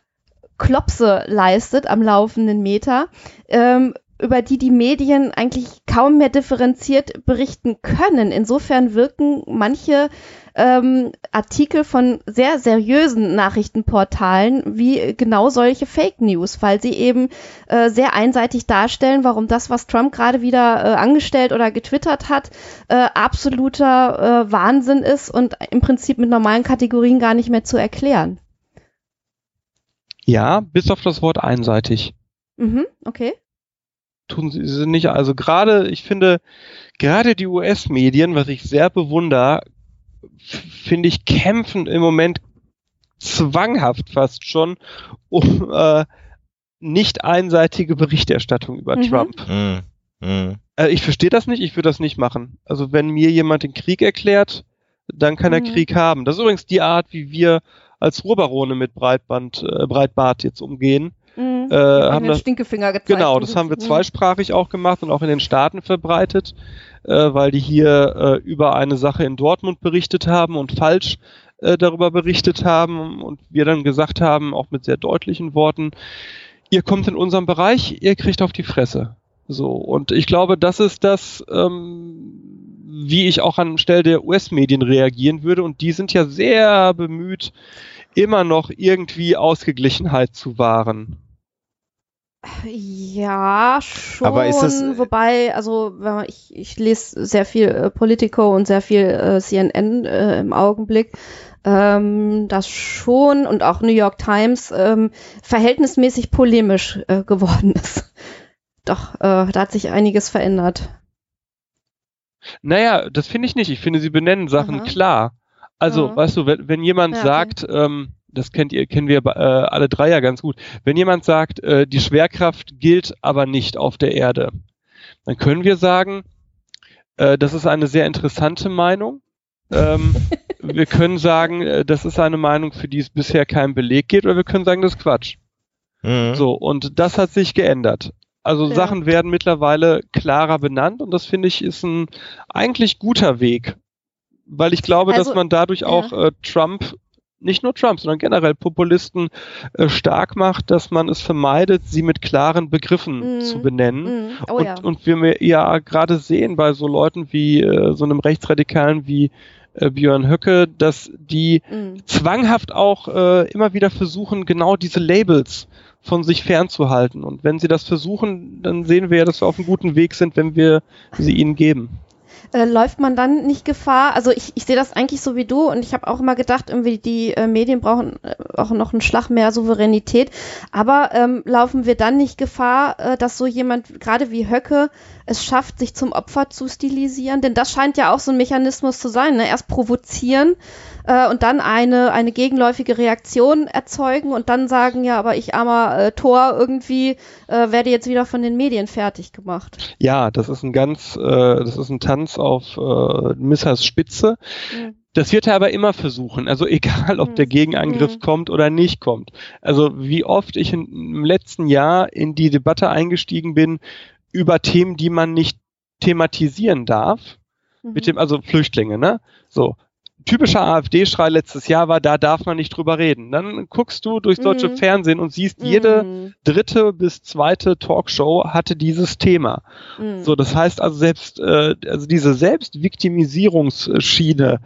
Klopse leistet am laufenden Meter, ähm, über die die Medien eigentlich kaum mehr differenziert berichten können. Insofern wirken manche ähm, Artikel von sehr seriösen Nachrichtenportalen wie genau solche Fake News, weil sie eben äh, sehr einseitig darstellen, warum das, was Trump gerade wieder äh, angestellt oder getwittert hat, äh, absoluter äh, Wahnsinn ist und im Prinzip mit normalen Kategorien gar nicht mehr zu erklären. Ja, bis auf das Wort einseitig. Mhm, okay tun sie nicht. Also gerade, ich finde, gerade die US-Medien, was ich sehr bewundere, finde ich, kämpfen im Moment zwanghaft fast schon um äh, nicht einseitige Berichterstattung über mhm. Trump. Mhm. Mhm. Äh, ich verstehe das nicht, ich würde das nicht machen. Also wenn mir jemand den Krieg erklärt, dann kann er mhm. Krieg haben. Das ist übrigens die Art, wie wir als Ruhrbarone mit Breitband, äh, Breitbart jetzt umgehen. Mhm. Äh, haben das, Stinkefinger gezeigt. Genau, das haben wir zweisprachig auch gemacht und auch in den Staaten verbreitet, äh, weil die hier äh, über eine Sache in Dortmund berichtet haben und falsch äh, darüber berichtet haben und wir dann gesagt haben, auch mit sehr deutlichen Worten, ihr kommt in unserem Bereich, ihr kriegt auf die Fresse. So, und ich glaube, das ist das, ähm, wie ich auch an Stelle der US-Medien reagieren würde. Und die sind ja sehr bemüht, immer noch irgendwie Ausgeglichenheit zu wahren. Ja, schon. Aber ist das, wobei, also ich, ich lese sehr viel äh, Politico und sehr viel äh, CNN äh, im Augenblick. Ähm, das schon und auch New York Times ähm, verhältnismäßig polemisch äh, geworden ist. doch, äh, da hat sich einiges verändert. Naja, das finde ich nicht. Ich finde, sie benennen Sachen Aha. klar. Also, Ja. weißt du, wenn, wenn jemand Ja, okay. sagt, ähm, das kennt ihr, kennen wir äh, alle drei ja ganz gut, wenn jemand sagt, äh, die Schwerkraft gilt aber nicht auf der Erde, dann können wir sagen, äh, das ist eine sehr interessante Meinung. Ähm, wir können sagen, äh, das ist eine Meinung, für die es bisher keinen Beleg gibt, oder wir können sagen, das ist Quatsch. Mhm. So, und das hat sich geändert. Also Ja. Sachen werden mittlerweile klarer benannt und das finde ich ist ein eigentlich guter Weg. Weil ich glaube, Also, dass man dadurch ja. auch äh, Trump, nicht nur Trump, sondern generell Populisten äh, stark macht, dass man es vermeidet, sie mit klaren Begriffen Mhm. zu benennen. Mhm. Oh und, ja. und wir mir ja gerade sehen bei so Leuten wie äh, so einem Rechtsradikalen wie äh, Björn Höcke, dass die Mhm. zwanghaft auch äh, immer wieder versuchen, genau diese Labels von sich fernzuhalten. Und wenn sie das versuchen, dann sehen wir ja, dass wir auf einem guten Weg sind, wenn wir sie ihnen geben. Äh, läuft man dann nicht Gefahr? Also ich, ich sehe das eigentlich so wie du und ich habe auch immer gedacht, irgendwie die äh, Medien brauchen äh, auch noch einen Schlag mehr Souveränität. Aber ähm, laufen wir dann nicht Gefahr, äh, dass so jemand, gerade wie Höcke, es schafft, sich zum Opfer zu stilisieren? Denn das scheint ja auch so ein Mechanismus zu sein. Ne? Erst provozieren äh, und dann eine, eine gegenläufige Reaktion erzeugen und dann sagen, ja, aber ich armer äh, Tor irgendwie äh, werde jetzt wieder von den Medien fertig gemacht. Ja, das ist ein ganz, äh, das ist ein Tanz auf äh, Missers Spitze. Mhm. Das wird er aber immer versuchen. Also egal, ob Mhm. der Gegenangriff Mhm. kommt oder nicht kommt. Also wie oft ich in, im letzten Jahr in die Debatte eingestiegen bin über Themen, die man nicht thematisieren darf. Mit dem, also Flüchtlinge, ne? So. Typischer AfD-Schrei letztes Jahr war, da darf man nicht drüber reden. Dann guckst du durchs deutsche Mhm. Fernsehen und siehst, jede Mhm. dritte bis zweite Talkshow hatte dieses Thema. Mhm. So, das heißt also selbst, äh, also diese Selbstviktimisierungsschiene,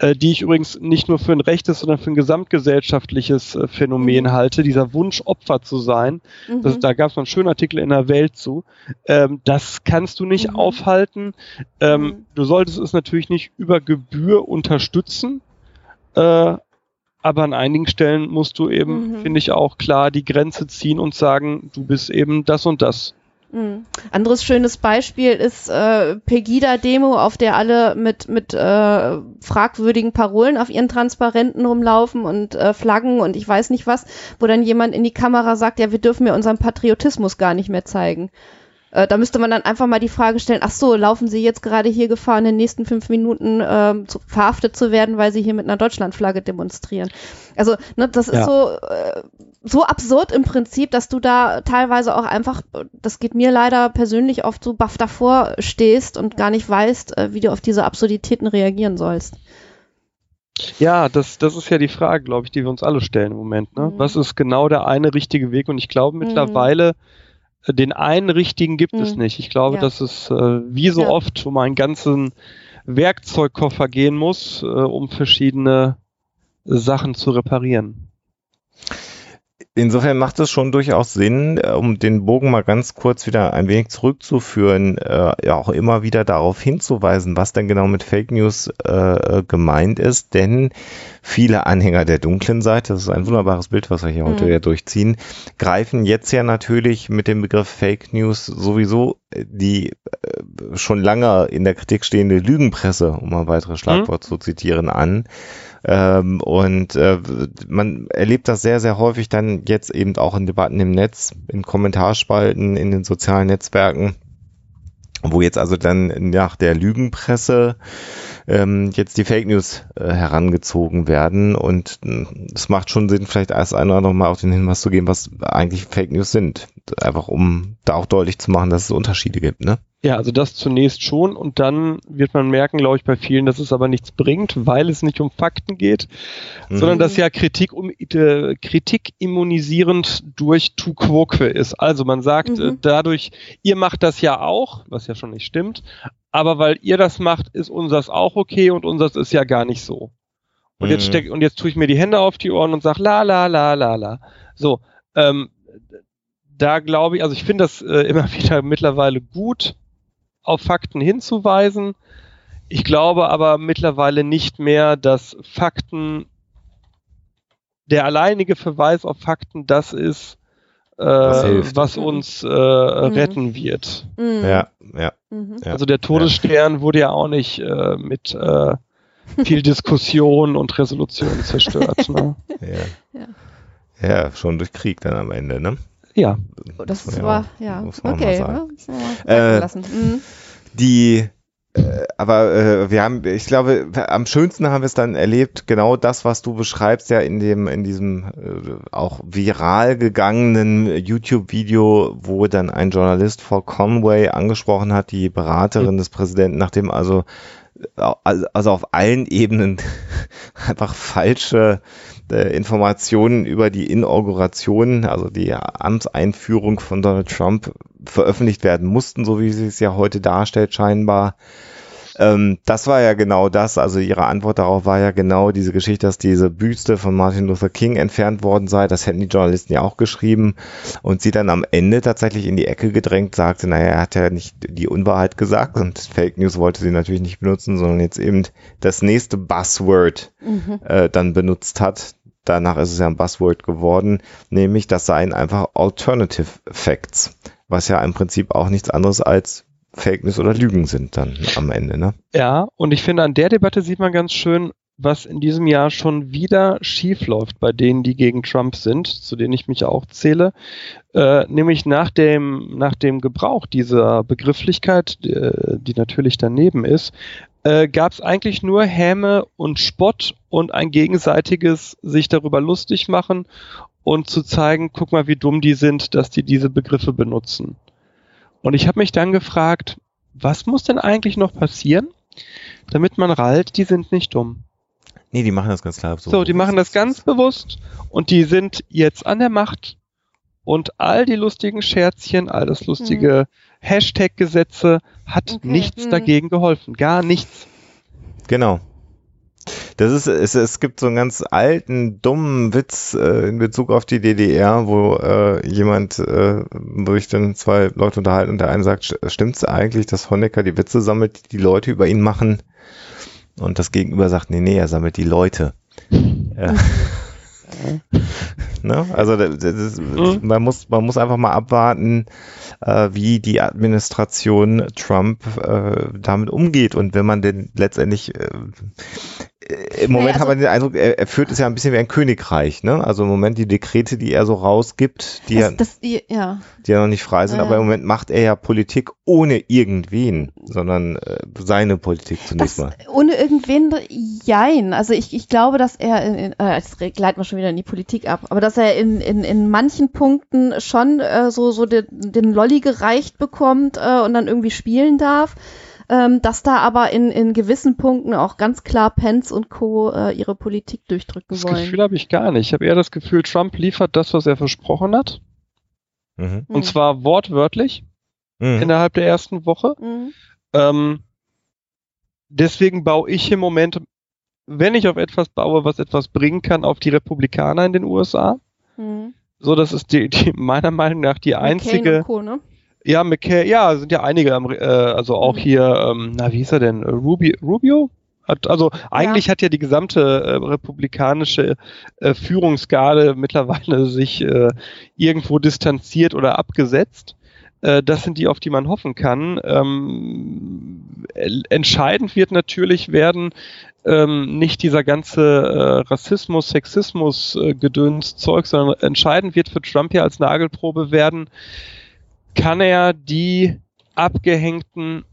die ich übrigens nicht nur für ein rechtes, sondern für ein gesamtgesellschaftliches äh, Phänomen Mhm. halte, dieser Wunsch, Opfer zu sein, Mhm. das, da gab es mal einen schönen Artikel in der Welt zu. Ähm, das kannst du nicht Mhm. aufhalten. Ähm, Mhm. Du solltest es natürlich nicht über Gebühr unterstützen. Äh, aber an einigen Stellen musst du eben, Mhm. finde ich, auch klar die Grenze ziehen und sagen, du bist eben das und das. Mhm. Anderes schönes Beispiel ist äh, Pegida-Demo, auf der alle mit, mit äh, fragwürdigen Parolen auf ihren Transparenten rumlaufen und äh, Flaggen und ich weiß nicht was, wo dann jemand in die Kamera sagt, ja, wir dürfen mir unseren Patriotismus gar nicht mehr zeigen. Äh, da müsste man dann einfach mal die Frage stellen, ach so, laufen Sie jetzt gerade hier Gefahr, in den nächsten fünf Minuten ähm, zu, verhaftet zu werden, weil Sie hier mit einer Deutschlandflagge demonstrieren. Also, ne, das ist Ja. so, äh, so absurd im Prinzip, dass du da teilweise auch einfach, das geht mir leider persönlich oft so baff davor stehst und gar nicht weißt, äh, wie du auf diese Absurditäten reagieren sollst. Ja, das, das ist ja die Frage, glaube ich, die wir uns alle stellen im Moment. Ne? Mhm. Was ist genau der eine richtige Weg? Und ich glaube Mhm. mittlerweile, äh, den einen richtigen gibt es Mhm. nicht. Ich glaube, Ja. dass es äh, wie so Ja. oft um einen ganzen Werkzeugkoffer gehen muss, äh, um verschiedene Sachen zu reparieren. Insofern macht es schon durchaus Sinn, äh, um den Bogen mal ganz kurz wieder ein wenig zurückzuführen, äh, ja auch immer wieder darauf hinzuweisen, was denn genau mit Fake News äh, gemeint ist, denn viele Anhänger der dunklen Seite, das ist ein wunderbares Bild, was wir hier heute Mhm. ja durchziehen, greifen jetzt ja natürlich mit dem Begriff Fake News sowieso äh, die äh, schon lange in der Kritik stehende Lügenpresse, um ein weiteres Schlagwort zu zitieren, an. Ähm, und äh, man erlebt das sehr, sehr häufig dann jetzt eben auch in Debatten im Netz, in Kommentarspalten, in den sozialen Netzwerken, wo jetzt also dann nach der Lügenpresse ähm, jetzt die Fake News äh, herangezogen werden. Und mh, es macht schon Sinn, vielleicht erst einmal noch mal auf den Hinweis zu geben, was eigentlich Fake News sind. Einfach um da auch deutlich zu machen, dass es Unterschiede gibt, ne? Ja, also das zunächst schon und dann wird man merken, glaube ich, bei vielen, dass es aber nichts bringt, weil es nicht um Fakten geht, sondern Mhm. dass ja Kritik, um, äh, Kritik immunisierend durch tu quoque ist. Also man sagt Mhm. äh, dadurch, ihr macht das ja auch, was ja schon nicht stimmt, aber weil ihr das macht, ist unseres auch okay und unseres ist ja gar nicht so. Und jetzt Mhm. steck, und jetzt tue ich mir die Hände auf die Ohren und sag la la la la la. So, ähm, da glaube ich, also ich finde das äh, immer wieder mittlerweile gut, auf Fakten hinzuweisen. Ich glaube aber mittlerweile nicht mehr, dass Fakten, der alleinige Verweis auf Fakten das ist, äh, was, was, uns äh, mhm. retten wird. Mhm. Ja, ja, mhm. Also der Todesstern ja. wurde ja auch nicht äh, mit äh, viel Diskussion und Resolution zerstört. Ne? Ja. ja. ja, schon durch Krieg dann am Ende, ne? Ja. Das war, ja, okay. Ne? Äh, mhm. Die äh, aber äh, wir haben, ich glaube, am schönsten haben wir es dann erlebt, genau das, was du beschreibst, ja in dem, in diesem äh, auch viral gegangenen YouTube-Video, wo dann ein Journalist vor Conway angesprochen hat, die Beraterin mhm. des Präsidenten, nachdem also also auf allen Ebenen einfach falsche äh, Informationen über die Inauguration, also die Amtseinführung von Donald Trump veröffentlicht werden mussten, so wie sie es ja heute darstellt scheinbar. Ähm, das war ja genau das, also ihre Antwort darauf war ja genau diese Geschichte, dass diese Büste von Martin Luther King entfernt worden sei. Das hätten die Journalisten ja auch geschrieben. Und sie dann am Ende tatsächlich in die Ecke gedrängt sagte, naja, er hat ja nicht die Unwahrheit gesagt und Fake News wollte sie natürlich nicht benutzen, sondern jetzt eben das nächste Buzzword mhm. äh, dann benutzt hat. Danach ist es ja ein Buzzword geworden, nämlich das seien einfach Alternative Facts, was ja im Prinzip auch nichts anderes als Fake News oder Lügen sind dann am Ende, ne? Ja, und ich finde, an der Debatte sieht man ganz schön, was in diesem Jahr schon wieder schief läuft bei denen, die gegen Trump sind, zu denen ich mich auch zähle, äh, nämlich nach dem, nach dem Gebrauch dieser Begrifflichkeit, die, äh, die natürlich daneben ist, äh, gab es eigentlich nur Häme und Spott und ein gegenseitiges sich darüber lustig machen und zu zeigen, guck mal, wie dumm die sind, dass die diese Begriffe benutzen. Und ich habe mich dann gefragt, was muss denn eigentlich noch passieren, damit man rallt, die sind nicht dumm. Nee, die machen das ganz klar so. So, die machen das ganz bewusst und die sind jetzt an der Macht und all die lustigen Scherzchen, all das lustige mhm. Hashtag-Gesetze hat okay. nichts mhm. dagegen geholfen. Gar nichts. Genau. Das ist, es, es gibt so einen ganz alten, dummen Witz äh, in Bezug auf die DDR, wo äh, jemand, äh, wo ich dann zwei Leute unterhalten und der eine sagt, stimmt's eigentlich, dass Honecker die Witze sammelt, die die Leute über ihn machen? Und das Gegenüber sagt, nee, nee, er sammelt die Leute. Ja. ne? Also das, mhm. man muss man muss einfach mal abwarten, äh, wie die Administration Trump äh, damit umgeht und wenn man denn letztendlich äh, äh, im Moment naja, also, hat man den Eindruck, er, er, führt es ja ein bisschen wie ein Königreich, ne? Also im Moment die Dekrete, die er so rausgibt, die, das, das, die, ja. die ja noch nicht frei sind, ja. aber im Moment macht er ja Politik ohne irgendwen, sondern äh, seine Politik zunächst das, mal. Ohne irgendwen, jein. Also ich, ich glaube, dass er, in, in, äh, jetzt gleiten wir schon wieder in die Politik ab, aber dass er in, in, in manchen Punkten schon äh, so, so den, den Lolli gereicht bekommt äh, und dann irgendwie spielen darf ähm, dass da aber in, in gewissen Punkten auch ganz klar Pence und Co. Äh, ihre Politik durchdrücken das wollen. Das Gefühl habe ich gar nicht. Ich habe eher das Gefühl, Trump liefert das, was er versprochen hat. Mhm. Und zwar wortwörtlich mhm. innerhalb der ersten Woche. Mhm. Ähm, deswegen baue ich im Moment, wenn ich auf etwas baue, was etwas bringen kann, auf die Republikaner in den USA. Mhm. So, das ist die, die meiner Meinung nach die einzige. Co, ne? Ja, McKay, ja, sind ja einige, äh, also auch mhm. hier, ähm, na, wie hieß er denn? Rubio? Rubio? Hat, also eigentlich ja. hat ja die gesamte äh, republikanische äh, Führungsgarde mittlerweile sich äh, irgendwo distanziert oder abgesetzt. Äh, das sind die, auf die man hoffen kann. Ähm, entscheidend wird natürlich werden, ähm, nicht dieser ganze äh, Rassismus, Sexismus, äh, Gedöns Zeug, sondern entscheidend wird für Trump ja als Nagelprobe werden, kann er die abgehängten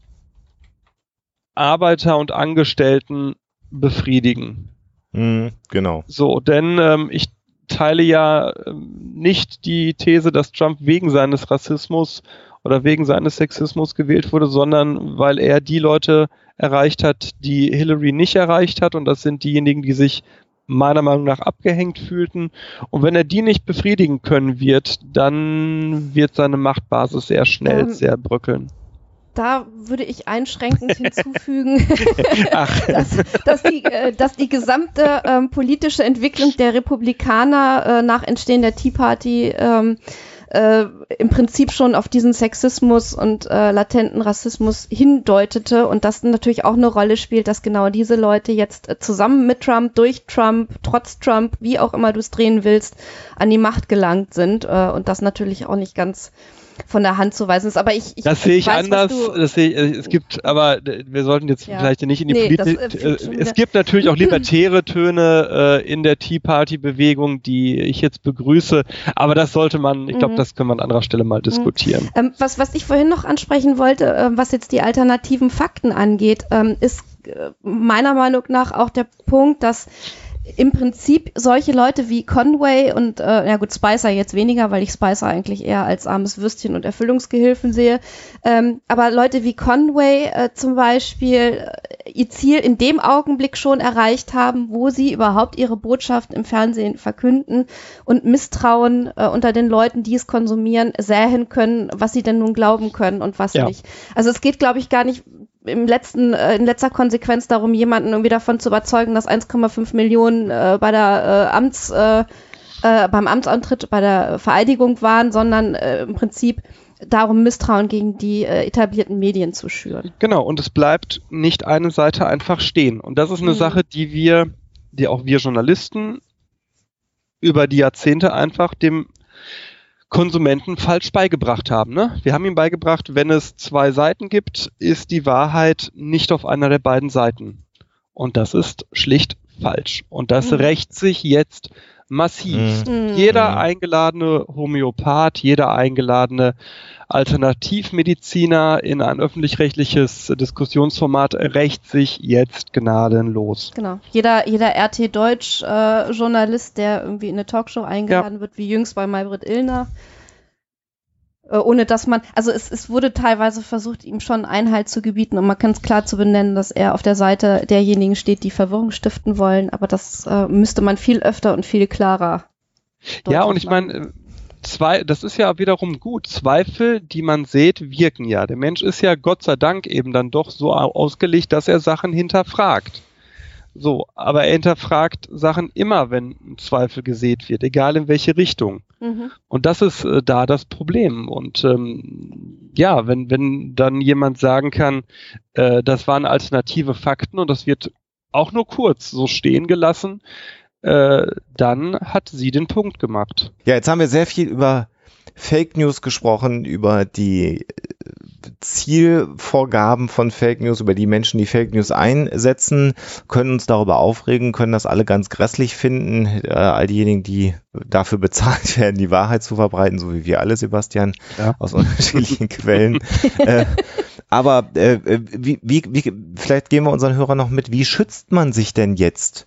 Arbeiter und Angestellten befriedigen. Mhm, genau. So, denn ähm, ich teile ja ähm, nicht die These, dass Trump wegen seines Rassismus oder wegen seines Sexismus gewählt wurde, sondern weil er die Leute erreicht hat, die Hillary nicht erreicht hat. Und das sind diejenigen, die sich meiner Meinung nach abgehängt fühlten. Und wenn er die nicht befriedigen können wird, dann wird seine Machtbasis sehr schnell ähm, sehr bröckeln. Da würde ich einschränkend hinzufügen, dass, dass, die, äh, dass die gesamte ähm, politische Entwicklung der Republikaner äh, nach Entstehen der Tea Party ähm, äh, im Prinzip schon auf diesen Sexismus und äh, latenten Rassismus hindeutete und das natürlich auch eine Rolle spielt, dass genau diese Leute jetzt äh, zusammen mit Trump, durch Trump, trotz Trump, wie auch immer du es drehen willst, an die Macht gelangt sind äh, und das natürlich auch nicht ganz von der Hand zu weisen ist. Aber ich, ich das sehe ich weiß, anders. Das sehe ich, es gibt, aber wir sollten jetzt ja. vielleicht nicht in die nee, Politik. Äh, äh es gibt natürlich auch libertäre Töne äh, in der Tea Party Bewegung, die ich jetzt begrüße. Aber das sollte man, ich glaube, mhm. das können wir an anderer Stelle mal mhm. diskutieren. Ähm, was, was ich vorhin noch ansprechen wollte, äh, was jetzt die alternativen Fakten angeht, ähm, ist äh, meiner Meinung nach auch der Punkt, dass im Prinzip solche Leute wie Conway und, äh, ja gut, Spicer jetzt weniger, weil ich Spicer eigentlich eher als armes Würstchen und Erfüllungsgehilfen sehe. Ähm, aber Leute wie Conway äh, zum Beispiel äh, ihr Ziel in dem Augenblick schon erreicht haben, wo sie überhaupt ihre Botschaft im Fernsehen verkünden und Misstrauen äh, unter den Leuten, die es konsumieren, säen können, was sie denn nun glauben können und was ja. nicht. Also es geht, glaube ich, gar nicht im letzten, äh, in letzter Konsequenz darum, jemanden irgendwie davon zu überzeugen, dass 1,5 Millionen äh, bei der äh, Amts, äh, äh, beim Amtsantritt, bei der Vereidigung waren, sondern äh, im Prinzip darum, Misstrauen gegen die etablierten Medien zu schüren. Genau, und es bleibt nicht eine Seite einfach stehen. Und das ist eine mhm. Sache, die wir, die auch wir Journalisten über die Jahrzehnte einfach dem Konsumenten falsch beigebracht haben. Ne? Wir haben ihm beigebracht, wenn es zwei Seiten gibt, ist die Wahrheit nicht auf einer der beiden Seiten. Und das ist schlicht falsch. Und das mhm. rächt sich jetzt massiv. Mhm. Jeder mhm. eingeladene Homöopath, jeder eingeladene Alternativmediziner in ein öffentlich-rechtliches Diskussionsformat rächt sich jetzt gnadenlos. Genau. Jeder, jeder RT Deutsch äh, Journalist, der irgendwie in eine Talkshow eingeladen ja. wird, wie jüngst bei Maybrit Illner, ohne dass man, also es, es wurde teilweise versucht, ihm schon Einhalt zu gebieten und man kann es klar zu benennen, dass er auf der Seite derjenigen steht, die Verwirrung stiften wollen, aber das äh, müsste man viel öfter und viel klarer. Ja, und ich meine, äh, zwei, das ist ja wiederum gut. Zweifel, die man sieht, wirken ja. Der Mensch ist ja Gott sei Dank eben dann doch so ausgelegt, dass er Sachen hinterfragt. So, aber er hinterfragt Sachen immer, wenn ein Zweifel gesät wird, egal in welche Richtung. Mhm. Und das ist äh, da das Problem. Und ähm, ja, wenn, wenn dann jemand sagen kann, äh, das waren alternative Fakten und das wird auch nur kurz so stehen gelassen, äh, dann hat sie den Punkt gemacht. Ja, jetzt haben wir sehr viel über Fake News gesprochen, über die äh, Zielvorgaben von Fake News, über die Menschen, die Fake News einsetzen, können uns darüber aufregen, können das alle ganz grässlich finden. Äh, all diejenigen, die dafür bezahlt werden, die Wahrheit zu verbreiten, so wie wir alle, Sebastian, ja. aus unterschiedlichen Quellen. Äh, aber äh, wie, wie, wie, vielleicht geben wir unseren Hörern noch mit, wie schützt man sich denn jetzt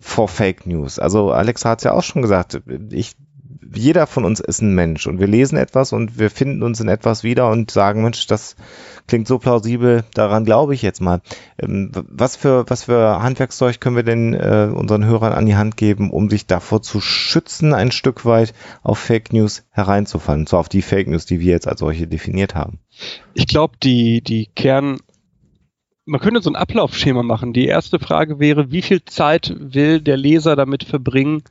vor Fake News? Also Alex hat es ja auch schon gesagt, ich jeder von uns ist ein Mensch und wir lesen etwas und wir finden uns in etwas wieder und sagen, Mensch, das klingt so plausibel, daran glaube ich jetzt mal. Ähm, was für, was für Handwerkszeug können wir denn äh, unseren Hörern an die Hand geben, um sich davor zu schützen, ein Stück weit auf Fake News hereinzufallen, zwar auf die Fake News, die wir jetzt als solche definiert haben? Ich glaube, die, die Kern, man könnte so ein Ablaufschema machen. Die erste Frage wäre, wie viel Zeit will der Leser damit verbringen,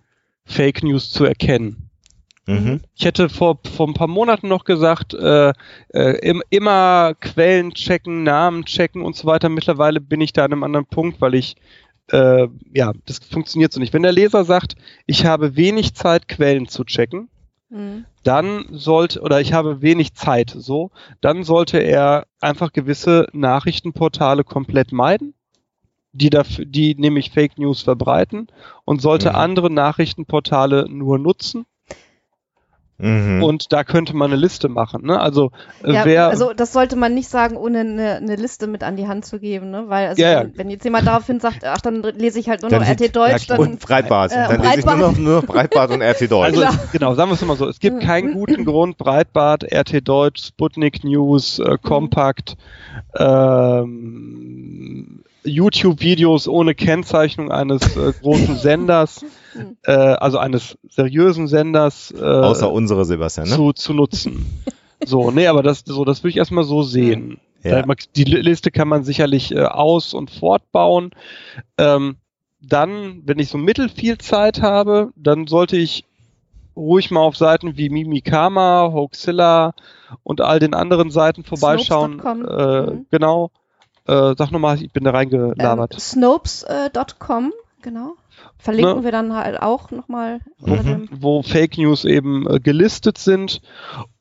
Fake News zu erkennen? Mhm. Ich hätte vor, vor ein paar Monaten noch gesagt, äh, äh, im, immer Quellen checken, Namen checken und so weiter. Mittlerweile bin ich da an einem anderen Punkt, weil ich, äh, ja, das funktioniert so nicht. Wenn der Leser sagt, ich habe wenig Zeit, Quellen zu checken, mhm. dann sollte, oder ich habe wenig Zeit, so, dann sollte er einfach gewisse Nachrichtenportale komplett meiden die dafür, die nämlich Fake News verbreiten und sollte mhm. andere Nachrichtenportale nur nutzen Mhm. Und da könnte man eine Liste machen. Ne? Also äh, ja, wer. Also das sollte man nicht sagen, ohne eine, eine Liste mit an die Hand zu geben, ne? Weil also ja, wenn, wenn, jetzt jemand daraufhin sagt, ach dann lese ich halt nur dann noch RT Deutsch, dann und Breitbart. Äh, dann Breitbart. lese ich nur noch, nur Breitbart und RT Deutsch. Also genau. Es, genau, sagen wir es mal so: Es gibt keinen guten Grund, Breitbart, RT Deutsch, Sputnik News, äh, Compact, ähm, YouTube-Videos ohne Kennzeichnung eines äh, großen Senders, äh, also eines seriösen Senders. Äh, Außer unsere Sebastian, ne? Zu, zu nutzen. so, nee, aber das, so, das würde ich erstmal so sehen. Ja. Die Liste kann man sicherlich äh, aus- und fortbauen. Ähm, dann, wenn ich so mittel viel Zeit habe, dann sollte ich ruhig mal auf Seiten wie Mimikama, Hoaxilla und all den anderen Seiten vorbeischauen. Äh, mhm. Genau. Äh, sag nochmal, ich bin da reingelabert. Ähm, Snopes.com, genau. Verlinken ne? wir dann halt auch nochmal. Mhm. Wo Fake News eben äh, gelistet sind.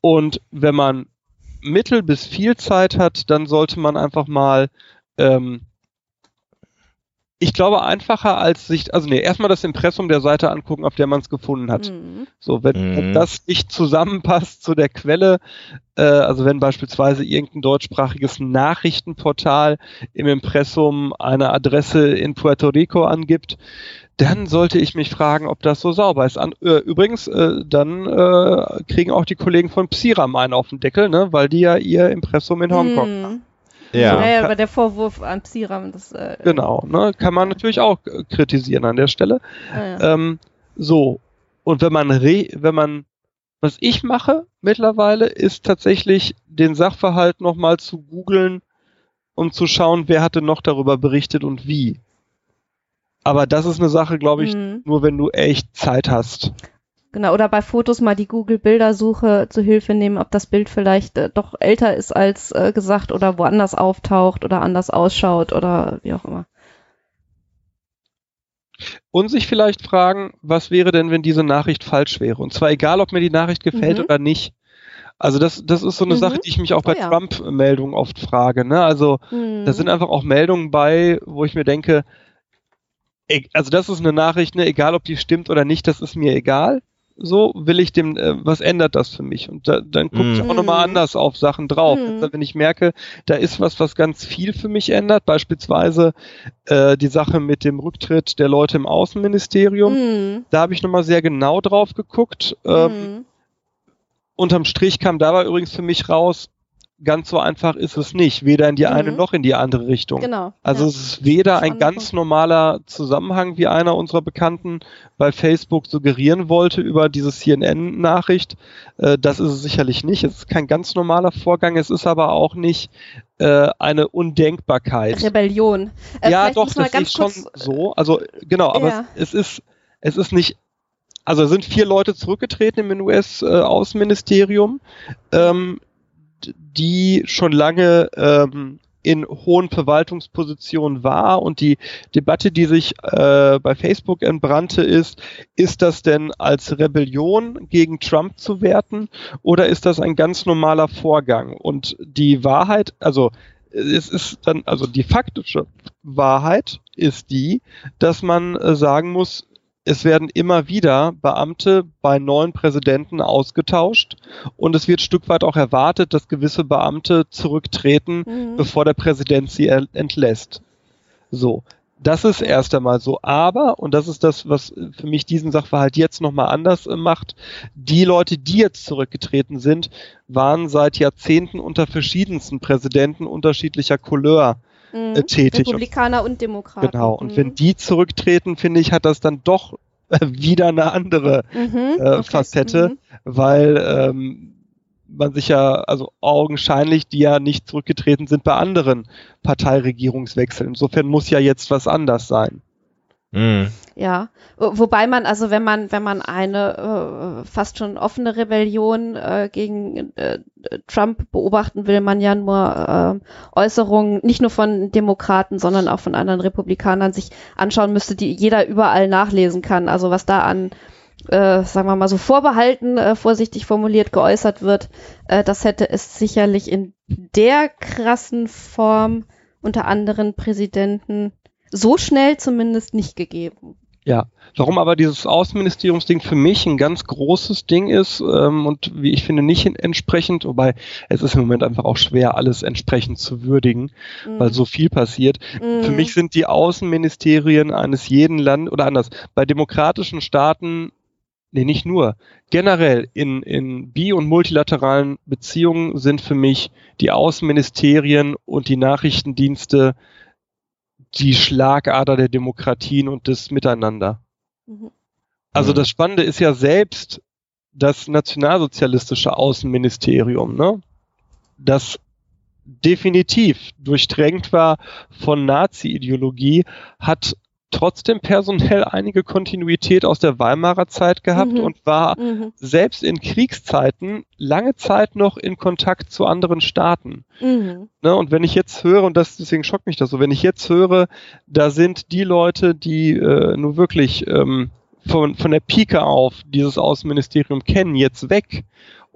Und wenn man mittel bis viel Zeit hat, dann sollte man einfach mal ähm, ich glaube einfacher als sich, also nee, erstmal das Impressum der Seite angucken, auf der man es gefunden hat. Mhm. So, wenn, mhm. wenn, das nicht zusammenpasst zu der Quelle, äh, also wenn beispielsweise irgendein deutschsprachiges Nachrichtenportal im Impressum eine Adresse in Puerto Rico angibt, dann sollte ich mich fragen, ob das so sauber ist. An, äh, übrigens, äh, dann äh, kriegen auch die Kollegen von Psiram einen auf den Deckel, ne, weil die ja ihr Impressum in Hongkong mhm. haben. Ja. ja, aber der Vorwurf an Psiram, das. Äh, genau, ne, kann man natürlich auch kritisieren an der Stelle. Ja. ähm, so, und wenn man, re wenn man, was ich mache mittlerweile, ist tatsächlich den Sachverhalt nochmal zu googeln und zu schauen, wer hatte noch darüber berichtet und wie. Aber das ist eine Sache, glaube ich, mhm. nur wenn du echt Zeit hast. Genau, oder bei Fotos mal die Google-Bildersuche zu Hilfe nehmen, ob das Bild vielleicht äh, doch älter ist als äh, gesagt oder woanders auftaucht oder anders ausschaut oder wie auch immer. Und sich vielleicht fragen, was wäre denn, wenn diese Nachricht falsch wäre? Und zwar egal, ob mir die Nachricht gefällt mhm. oder nicht. Also das, das ist so eine mhm. Sache, die ich mich auch bei oh, ja. Trump-Meldungen oft frage. Ne? Also mhm. da sind einfach auch Meldungen bei, wo ich mir denke, also das ist eine Nachricht, ne, egal ob die stimmt oder nicht, das ist mir egal so will ich dem, äh, was ändert das für mich? Und da, dann gucke ich auch nochmal mhm. anders auf Sachen drauf. Mhm. Also wenn ich merke, da ist was, was ganz viel für mich ändert, beispielsweise äh, die Sache mit dem Rücktritt der Leute im Außenministerium, mhm. da habe ich nochmal sehr genau drauf geguckt. Ähm, mhm. Unterm Strich kam dabei übrigens für mich raus, ganz so einfach ist es nicht, weder in die mhm. eine noch in die andere Richtung. Genau. Also ja. es ist weder ein ganz normaler Zusammenhang, wie einer unserer Bekannten bei Facebook suggerieren wollte über diese CNN-Nachricht. Äh, das ist es sicherlich nicht. Es ist kein ganz normaler Vorgang. Es ist aber auch nicht äh, eine Undenkbarkeit. Rebellion. Äh, ja, doch, das ist schon so. Also genau, aber ja. es, es ist es ist nicht also sind vier Leute zurückgetreten im US-Außenministerium. Ähm, die schon lange ähm, in hohen Verwaltungspositionen war und die Debatte, die sich äh, bei Facebook entbrannte, ist, ist das denn als Rebellion gegen Trump zu werten oder ist das ein ganz normaler Vorgang? Und die Wahrheit, also es ist dann, also die faktische Wahrheit ist die, dass man äh, sagen muss, es werden immer wieder Beamte bei neuen Präsidenten ausgetauscht und es wird Stück weit auch erwartet, dass gewisse Beamte zurücktreten, mhm. bevor der Präsident sie entlässt. So. Das ist erst einmal so. Aber, und das ist das, was für mich diesen Sachverhalt jetzt nochmal anders äh, macht, die Leute, die jetzt zurückgetreten sind, waren seit Jahrzehnten unter verschiedensten Präsidenten unterschiedlicher Couleur mhm. äh, tätig. Republikaner und Demokraten. Genau. Und mhm. wenn die zurücktreten, finde ich, hat das dann doch wieder eine andere mhm, äh, okay. Facette, mhm. weil ähm, man sich ja, also augenscheinlich, die ja nicht zurückgetreten sind bei anderen Parteiregierungswechseln. Insofern muss ja jetzt was anders sein. Mhm. Ja, wobei man also, wenn man wenn man eine äh, fast schon offene Rebellion äh, gegen äh, Trump beobachten will, man ja nur äh, Äußerungen nicht nur von Demokraten, sondern auch von anderen Republikanern sich anschauen müsste, die jeder überall nachlesen kann. Also was da an äh, sagen wir mal so vorbehalten, äh, vorsichtig formuliert geäußert wird, äh, das hätte es sicherlich in der krassen Form unter anderen Präsidenten so schnell zumindest nicht gegeben. Ja, warum aber dieses Außenministeriumsding für mich ein ganz großes Ding ist ähm, und wie ich finde nicht entsprechend, wobei es ist im Moment einfach auch schwer, alles entsprechend zu würdigen, mm. weil so viel passiert. Mm. Für mich sind die Außenministerien eines jeden Land oder anders, bei demokratischen Staaten, nee, nicht nur, generell in, in bi- und multilateralen Beziehungen sind für mich die Außenministerien und die Nachrichtendienste die Schlagader der Demokratien und des Miteinander. Mhm. Also das Spannende ist ja selbst das nationalsozialistische Außenministerium, ne? das definitiv durchdrängt war von Nazi-Ideologie, hat trotzdem personell einige Kontinuität aus der Weimarer Zeit gehabt Mhm. und war Mhm. selbst in Kriegszeiten lange Zeit noch in Kontakt zu anderen Staaten. Mhm. Ne, und wenn ich jetzt höre, und das deswegen schockt mich das so, wenn ich jetzt höre, da sind die Leute, die äh, nur wirklich ähm, von, von der Pike auf dieses Außenministerium kennen, jetzt weg.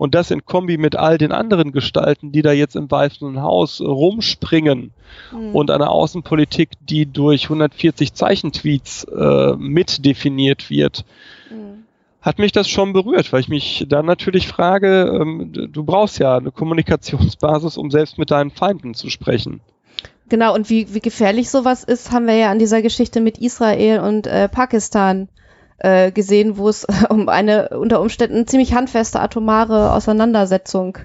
Und das in Kombi mit all den anderen Gestalten, die da jetzt im Weißen Haus rumspringen Mhm. und eine Außenpolitik, die durch 140 Zeichentweets äh, mitdefiniert wird, Mhm. hat mich das schon berührt, weil ich mich dann natürlich frage, ähm, du brauchst ja eine Kommunikationsbasis, um selbst mit deinen Feinden zu sprechen. Genau, und wie, wie gefährlich sowas ist, haben wir ja an dieser Geschichte mit Israel und äh, Pakistan äh, gesehen, wo es um eine unter Umständen ziemlich handfeste atomare Auseinandersetzung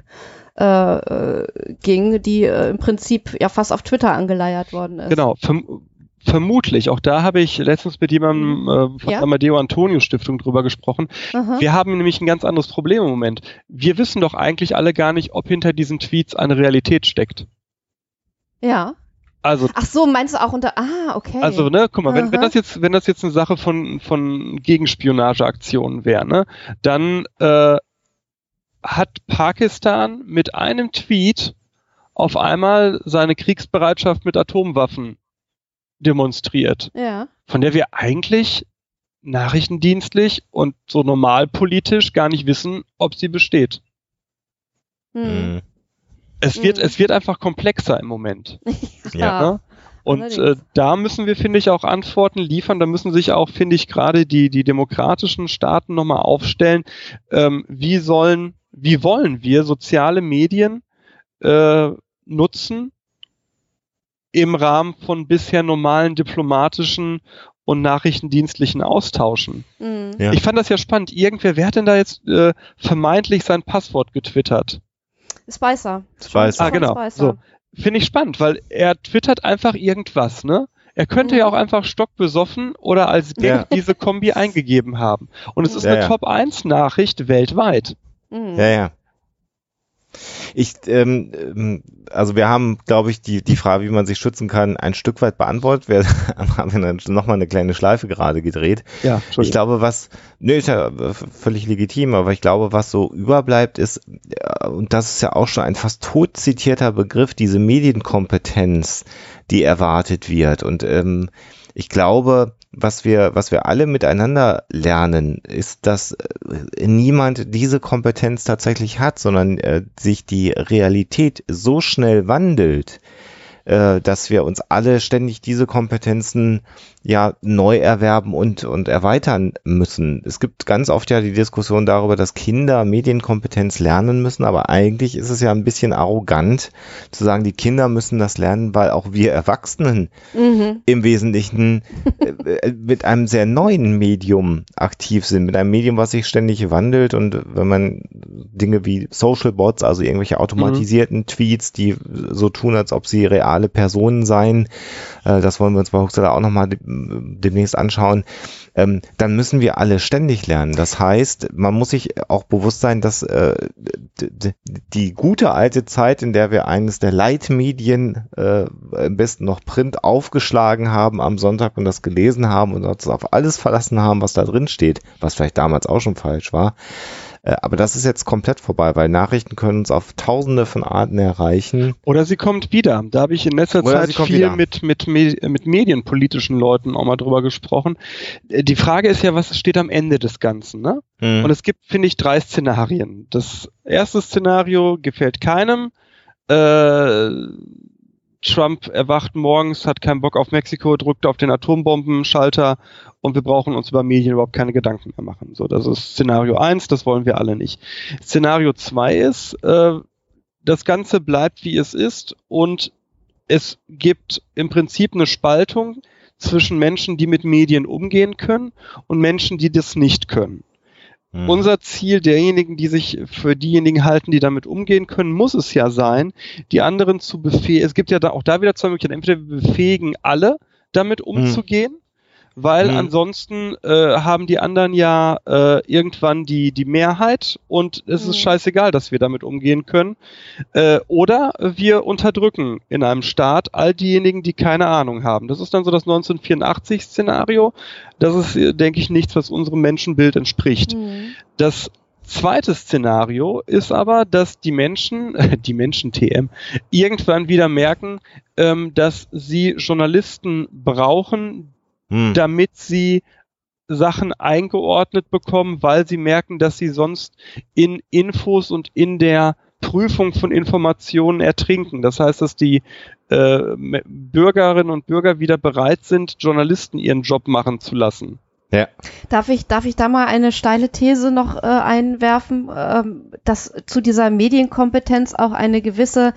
äh, äh, ging, die äh, im Prinzip ja fast auf Twitter angeleiert worden ist. Genau, verm vermutlich. Auch da habe ich letztens mit jemandem äh, von Ja? der Amadeo Antonio Stiftung drüber gesprochen. Aha. Wir haben nämlich ein ganz anderes Problem im Moment. Wir wissen doch eigentlich alle gar nicht, ob hinter diesen Tweets eine Realität steckt. Ja. Also Ach so, meinst du auch unter. Ah, okay. Also, ne, guck mal, wenn, wenn das jetzt, wenn das jetzt eine Sache von, von Gegenspionageaktionen wäre, ne, dann äh, hat Pakistan mit einem Tweet auf einmal seine Kriegsbereitschaft mit Atomwaffen demonstriert, Ja. von der wir eigentlich nachrichtendienstlich und so normalpolitisch gar nicht wissen, ob sie besteht. Hm. Mhm. Es wird, Mhm. es wird einfach komplexer im Moment. Ja. Ne? Und äh, da müssen wir, finde ich, auch Antworten liefern. Da müssen sich auch, finde ich, gerade die, die demokratischen Staaten nochmal aufstellen. Ähm, wie sollen, wie wollen wir soziale Medien äh, nutzen im Rahmen von bisher normalen diplomatischen und nachrichtendienstlichen Austauschen? Hm. Ja. Ich fand das ja spannend. Irgendwer, wer hat denn da jetzt äh, vermeintlich sein Passwort getwittert? Spicer. Spicer. Ah, genau. Spicer. So. Finde ich spannend, weil er twittert einfach irgendwas, ne? Er könnte Mhm. ja auch einfach stockbesoffen oder als Gag Ja. diese Kombi eingegeben haben. Und es ist Ja, eine ja. Top-1-Nachricht weltweit. Hm. Ja, ja. Ich, ähm, ähm, also wir haben, glaube ich, die, die Frage, wie man sich schützen kann, ein Stück weit beantwortet. Wir haben wir nochmal eine kleine Schleife gerade gedreht. Ja, Ich glaube, was, nö, ist ja völlig legitim, aber ich glaube, was so überbleibt ist, äh, und das ist ja auch schon ein fast tot zitierter Begriff, diese Medienkompetenz, die erwartet wird. Und ähm, ich glaube, was wir, was wir alle miteinander lernen, ist, dass äh, niemand diese Kompetenz tatsächlich hat, sondern äh, sich die Realität so schnell wandelt, äh, dass wir uns alle ständig diese Kompetenzen ja neu erwerben und, und erweitern müssen. Es gibt ganz oft ja die Diskussion darüber, dass Kinder Medienkompetenz lernen müssen, aber eigentlich ist es ja ein bisschen arrogant zu sagen, die Kinder müssen das lernen, weil auch wir Erwachsenen Mhm. im Wesentlichen äh, mit einem sehr neuen Medium aktiv sind, mit einem Medium, was sich ständig wandelt und wenn man Dinge wie Social Bots, also irgendwelche automatisierten Tweets, die so tun, als ob sie reale Personen seien, äh, das wollen wir uns bei Huxela auch nochmal demnächst anschauen, ähm, dann müssen wir alle ständig lernen. Das heißt, man muss sich auch bewusst sein, dass äh, die gute alte Zeit, in der wir eines der Leitmedien äh, am besten noch Print aufgeschlagen haben am Sonntag und das gelesen haben und uns auf alles verlassen haben, was da drin steht, was vielleicht damals auch schon falsch war. Äh, aber das ist jetzt komplett vorbei, weil Nachrichten können uns auf tausende von Arten erreichen. Oder sie kommt wieder. Da habe ich in letzter Oder Zeit viel mit, mit, mit medienpolitischen Leuten auch mal drüber gesprochen. Äh, Die Frage ist ja, was steht am Ende des Ganzen, ne? Mhm. Und es gibt, finde ich, drei Szenarien. Das erste Szenario gefällt keinem. Äh, Trump erwacht morgens, hat keinen Bock auf Mexiko, drückt auf den Atombombenschalter und wir brauchen uns über Medien überhaupt keine Gedanken mehr machen. So, das ist Szenario eins, das wollen wir alle nicht. Szenario zwei ist, äh, das Ganze bleibt wie es ist und es gibt im Prinzip eine Spaltung zwischen Menschen, die mit Medien umgehen können und Menschen, die das nicht können. Mhm. Unser Ziel derjenigen, die sich für diejenigen halten, die damit umgehen können, muss es ja sein, die anderen zu befähigen. Es gibt ja da auch da wieder zwei Möglichkeiten. Entweder wir befähigen alle, damit umzugehen, weil Mhm. ansonsten äh, haben die anderen ja äh, irgendwann die, die Mehrheit und es ist Mhm. scheißegal, dass wir damit umgehen können. Äh, oder wir unterdrücken in einem Staat all diejenigen, die keine Ahnung haben. Das ist dann so das 1984-Szenario. Das ist, äh, denke ich, nichts, was unserem Menschenbild entspricht. Mhm. Das zweite Szenario ist aber, dass die Menschen, die Menschen TM, irgendwann wieder merken, ähm, dass sie Journalisten brauchen, Hm. damit sie Sachen eingeordnet bekommen, weil sie merken, dass sie sonst in Infos und in der Prüfung von Informationen ertrinken. Das heißt, dass die äh, Bürgerinnen und Bürger wieder bereit sind, Journalisten ihren Job machen zu lassen. Ja. Darf ich, darf ich da mal eine steile These noch äh, einwerfen, ähm, dass zu dieser Medienkompetenz auch eine gewisse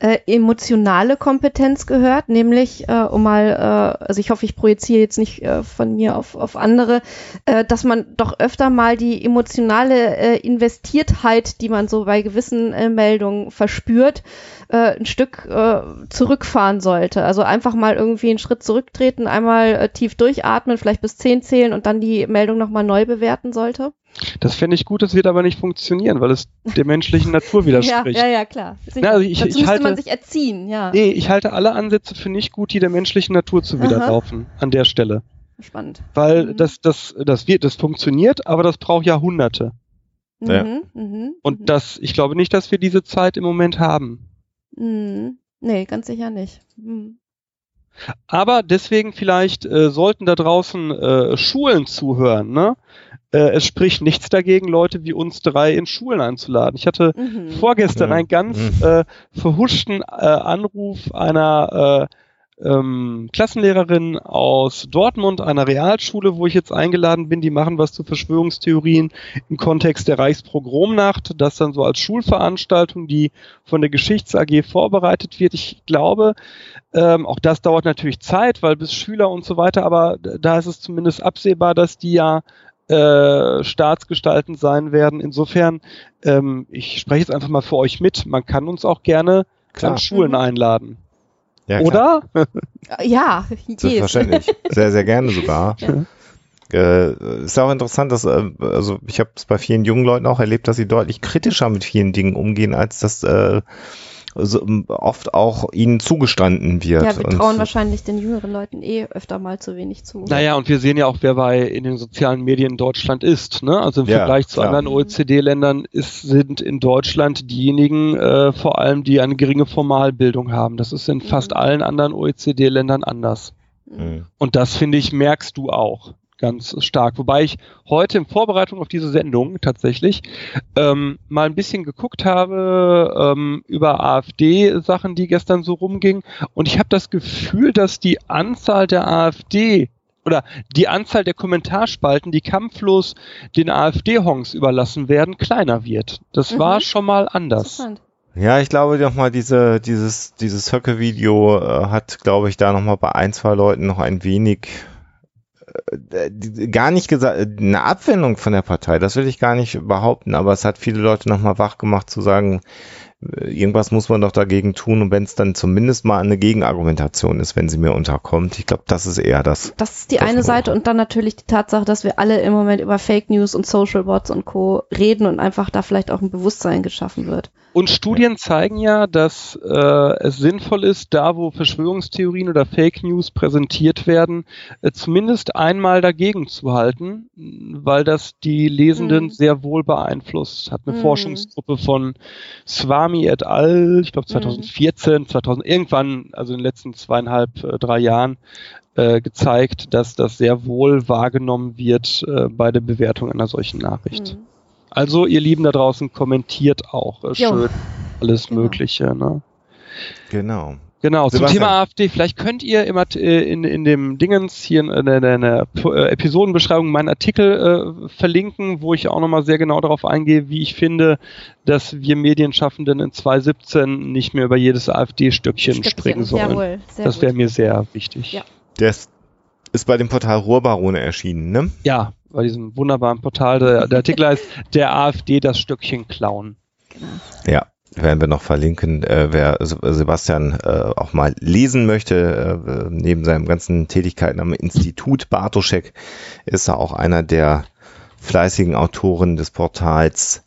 äh, emotionale Kompetenz gehört, nämlich, äh, um mal, äh, also ich hoffe, ich projiziere jetzt nicht äh, von mir auf, auf andere, äh, dass man doch öfter mal die emotionale äh, Investiertheit, die man so bei gewissen äh, Meldungen verspürt, äh, ein Stück äh, zurückfahren sollte. Also einfach mal irgendwie einen Schritt zurücktreten, einmal äh, tief durchatmen, vielleicht bis zehn zählen und dann die Meldung nochmal neu bewerten sollte. Das fände ich gut, das wird aber nicht funktionieren, weil es der menschlichen Natur Ja, widerspricht. ja, ja, klar. Sicher. Na, also ich- Dazu ich müsste halte- man sich erziehen, ja. Nee, ich halte alle Ansätze für nicht gut, die der menschlichen Natur zuwiderlaufen an der Stelle. Spannend. Weil Mhm. das, das, das wird, das funktioniert, aber das braucht Jahrhunderte. Ja. Mhm, mhm, Und mhm. das, ich glaube nicht, dass wir diese Zeit im Moment haben. Mhm. Nee, ganz sicher nicht. Mhm. Aber deswegen vielleicht äh, sollten da draußen äh, Schulen zuhören. Ne? Äh, es spricht nichts dagegen, Leute wie uns drei in Schulen einzuladen. Ich hatte Mhm. vorgestern Ja. einen ganz Mhm. äh, verhuschten äh, Anruf einer äh, ähm, Klassenlehrerin aus Dortmund, einer Realschule, wo ich jetzt eingeladen bin. Die machen was zu Verschwörungstheorien im Kontext der Reichspogromnacht. Das dann so als Schulveranstaltung, die von der Geschichts AG vorbereitet wird. Ich glaube, ähm, auch das dauert natürlich Zeit, weil bis Schüler und so weiter, aber da ist es zumindest absehbar, dass die ja äh, Staatsgestalten sein werden. Insofern, ähm, ich spreche jetzt einfach mal für euch mit. Man kann uns auch gerne Klar. an Schulen Mhm. einladen. Ja. Oder? Ja, yes. Selbstverständlich. Sehr, sehr gerne sogar. Ja. Äh, ist auch interessant, dass, äh, also ich habe es bei vielen jungen Leuten auch erlebt, dass sie deutlich kritischer mit vielen Dingen umgehen, als das äh, so, oft auch ihnen zugestanden wird. Ja, wir Und- trauen wahrscheinlich den jüngeren Leuten eh öfter mal zu wenig zu. Naja, und wir sehen ja auch, wer bei in den sozialen Medien in Deutschland ist. Ne? Also im Ja, Vergleich zu klar. anderen OECD-Ländern ist, sind in Deutschland diejenigen äh, vor allem, die eine geringe Formalbildung haben. Das ist in Mhm. fast allen anderen OECD-Ländern anders. Mhm. Und das, finde ich, merkst du auch ganz stark. Wobei ich heute in Vorbereitung auf diese Sendung tatsächlich ähm, mal ein bisschen geguckt habe ähm, über AfD-Sachen, die gestern so rumgingen. Und ich habe das Gefühl, dass die Anzahl der AfD oder die Anzahl der Kommentarspalten, die kampflos den AfD-Hongs überlassen werden, kleiner wird. Das Mhm. war schon mal anders. Ja, ich glaube nochmal, diese, dieses, dieses Höcke-Video äh, hat, glaube ich, da nochmal bei ein, zwei Leuten noch ein wenig gar nicht gesagt, eine Abwendung von der Partei, das will ich gar nicht behaupten, aber es hat viele Leute nochmal wach gemacht zu sagen, äh, irgendwas muss man doch dagegen tun und wenn es dann zumindest mal eine Gegenargumentation ist, wenn sie mir unterkommt, ich glaube, das ist eher das. Das ist die Das eine Seite und dann natürlich die Tatsache, dass wir alle im Moment über Fake News und Social Bots und Co. reden und einfach da vielleicht auch ein Bewusstsein geschaffen wird. Und Studien zeigen ja, dass äh, es sinnvoll ist, da wo Verschwörungstheorien oder Fake News präsentiert werden, äh, zumindest einmal dagegen zu halten, weil das die Lesenden Mhm. sehr wohl beeinflusst. Hat eine Mhm. Forschungsgruppe von Swami et al., ich glaube 2014, 2000, irgendwann, also in den letzten zweieinhalb, äh, drei Jahren, äh, gezeigt, dass das sehr wohl wahrgenommen wird äh, bei der Bewertung einer solchen Nachricht. Also, ihr Lieben da draußen, kommentiert auch äh, Jo. schön alles Genau. Mögliche. Ne? Genau. Genau, zum Sebastian. Thema AfD, vielleicht könnt ihr immer äh, in, in dem Dingens hier in der, in der äh, Episodenbeschreibung meinen Artikel äh, verlinken, wo ich auch nochmal sehr genau darauf eingehe, wie ich finde, dass wir Medienschaffenden in 2017 nicht mehr über jedes AfD-Stückchen Stöckchen, springen sollen. Jawohl, sehr das wäre mir sehr wichtig. Ja. Der ist, ist bei dem Portal Ruhrbarone erschienen, ne? ja, bei diesem wunderbaren Portal. Der, der Artikel heißt Der AfD das Stückchen klauen. Ja. werden wir noch verlinken, äh, wer Sebastian äh, auch mal lesen möchte, äh, neben seinen ganzen Tätigkeiten am Institut Bartoschek ist er auch einer der fleißigen Autoren des Portals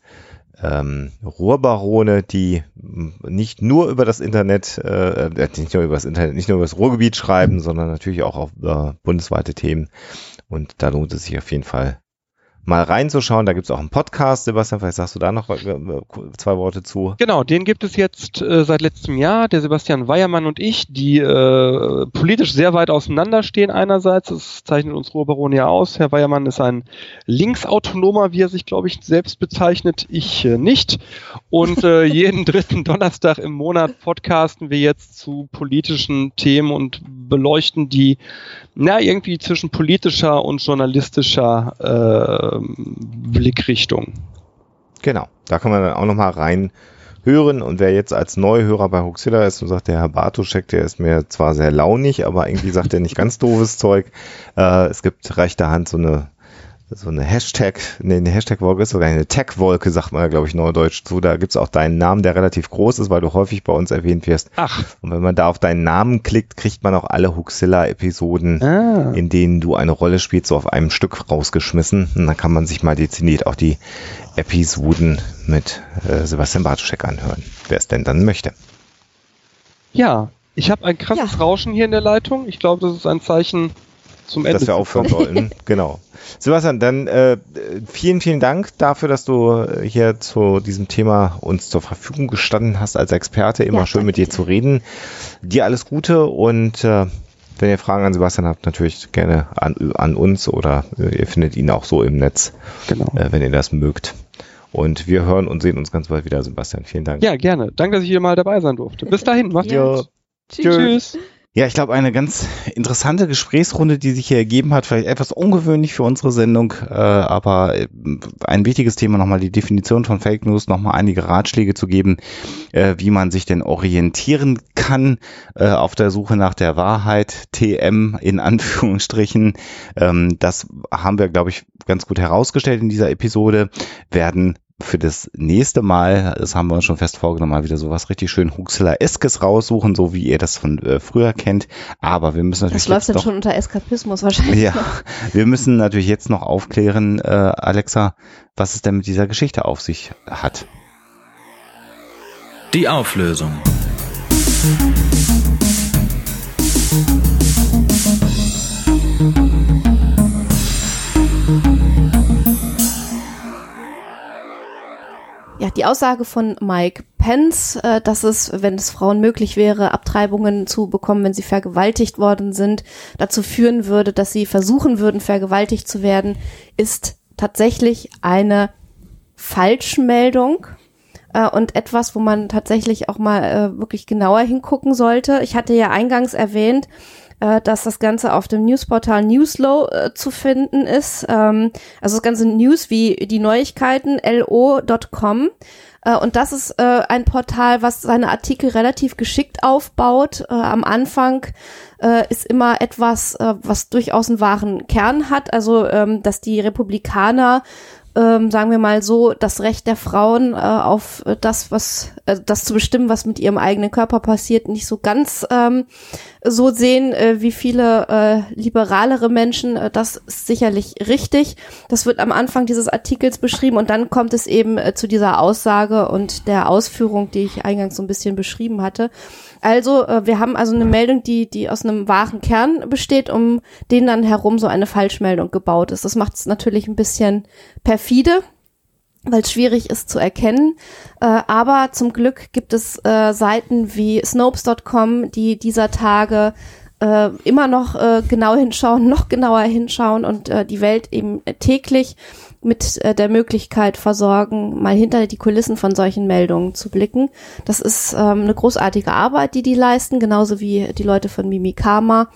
ähm, Ruhrbarone, die nicht nur über das Internet, äh, äh, nicht nur über das Internet, nicht nur über das Ruhrgebiet schreiben, sondern natürlich auch auf äh, bundesweite Themen. Und da lohnt es sich auf jeden Fall mal reinzuschauen. Da gibt es auch einen Podcast. Sebastian, vielleicht sagst du da noch äh, zwei Worte zu. Genau, den gibt es jetzt äh, seit letztem Jahr. Der Sebastian Weiermann und ich, die äh, politisch sehr weit auseinanderstehen einerseits. Das zeichnet uns Ruhrbaron ja aus. Herr Weiermann ist ein Linksautonomer, wie er sich, glaube ich, selbst bezeichnet. Ich äh, nicht. Und äh, jeden dritten Donnerstag im Monat podcasten wir jetzt zu politischen Themen und beleuchten die, na, irgendwie zwischen politischer und journalistischer äh, Blickrichtung. Genau, da kann man dann auch nochmal rein hören und wer jetzt als Neuhörer bei Huxilla ist und sagt, der Herr Bartoschek, der ist mir zwar sehr launig, aber irgendwie sagt er nicht ganz doofes Zeug. Äh, es gibt rechter Hand so eine so eine Hashtag, nee, eine Hashtag-Wolke ist sogar eine Tag-Wolke, sagt man ja, glaube ich, neudeutsch zu. Da gibt's auch deinen Namen, der relativ groß ist, weil du häufig bei uns erwähnt wirst. Ach. Und wenn man da auf deinen Namen klickt, kriegt man auch alle Huxilla-Episoden, ah. in denen du eine Rolle spielst, so auf einem Stück rausgeschmissen. Und dann kann man sich mal dezidiert auch die Episoden mit äh, Sebastian Bartuschek anhören, wer es denn dann möchte. Ja, ich habe ein krasses ja. Rauschen hier in der Leitung. Ich glaube, das ist ein Zeichen zum Ende. Dass wir aufhören sollten, genau. Sebastian, dann äh, vielen, vielen Dank dafür, dass du hier zu diesem Thema uns zur Verfügung gestanden hast als Experte. Immer ja, schön mit dir zu reden. Dir alles Gute und äh, wenn ihr Fragen an Sebastian habt, natürlich gerne an, an uns oder äh, ihr findet ihn auch so im Netz, genau. äh, wenn ihr das mögt. Und wir hören und sehen uns ganz bald wieder, Sebastian. Vielen Dank. Ja, gerne. Danke, dass ich hier mal dabei sein durfte. Bis dahin, macht's gut. Tschüss. Tschüss. Ja, ich glaube, eine ganz interessante Gesprächsrunde, die sich hier ergeben hat, vielleicht etwas ungewöhnlich für unsere Sendung, äh, aber äh, ein wichtiges Thema nochmal die Definition von Fake News, nochmal einige Ratschläge zu geben, äh, wie man sich denn orientieren kann äh, auf der Suche nach der Wahrheit, TM in Anführungsstrichen. Ähm, das haben wir, glaube ich, ganz gut herausgestellt in dieser Episode, werden für das nächste Mal, das haben wir uns schon fest vorgenommen, mal wieder sowas richtig schön Huxler-eskes raussuchen, so wie ihr das von äh, früher kennt. Aber wir müssen natürlich. Das läuft dann schon unter Eskapismus wahrscheinlich. Ja, wir müssen natürlich jetzt noch aufklären, äh, Alexa, was es denn mit dieser Geschichte auf sich hat. Die Auflösung. Ja, die Aussage von Mike Pence, äh, dass es, wenn es Frauen möglich wäre, Abtreibungen zu bekommen, wenn sie vergewaltigt worden sind, dazu führen würde, dass sie versuchen würden, vergewaltigt zu werden, ist tatsächlich eine Falschmeldung äh, und etwas, wo man tatsächlich auch mal äh, wirklich genauer hingucken sollte. Ich hatte ja eingangs erwähnt, äh, dass das Ganze auf dem Newsportal Newslow äh, zu finden ist. Ähm, also das ganze News wie die Neuigkeiten, lo.com. Äh, und das ist äh, ein Portal, was seine Artikel relativ geschickt aufbaut. Äh, am Anfang äh, ist immer etwas, was durchaus einen wahren Kern hat. Also, ähm, dass die Republikaner ähm, sagen wir mal so, das Recht der Frauen äh, auf das, was, äh, das zu bestimmen, was mit ihrem eigenen Körper passiert, nicht so ganz ähm, so sehen äh, wie viele äh, liberalere Menschen. Äh, das ist sicherlich richtig. Das wird am Anfang dieses Artikels beschrieben und dann kommt es eben äh, zu dieser Aussage und der Ausführung, die ich eingangs so ein bisschen beschrieben hatte. Also äh, wir haben also eine Meldung, die, die aus einem wahren Kern besteht, um den dann herum so eine Falschmeldung gebaut ist. Das macht es natürlich ein bisschen perfide, weil es schwierig ist zu erkennen. Äh, aber zum Glück gibt es äh, Seiten wie Snopes.com, die dieser Tage äh, immer noch äh, genau hinschauen, noch genauer hinschauen und äh, die Welt eben täglich mit äh, der Möglichkeit versorgen, mal hinter die Kulissen von solchen Meldungen zu blicken. Das ist ähm, eine großartige Arbeit, die die leisten, genauso wie die Leute von Mimikama.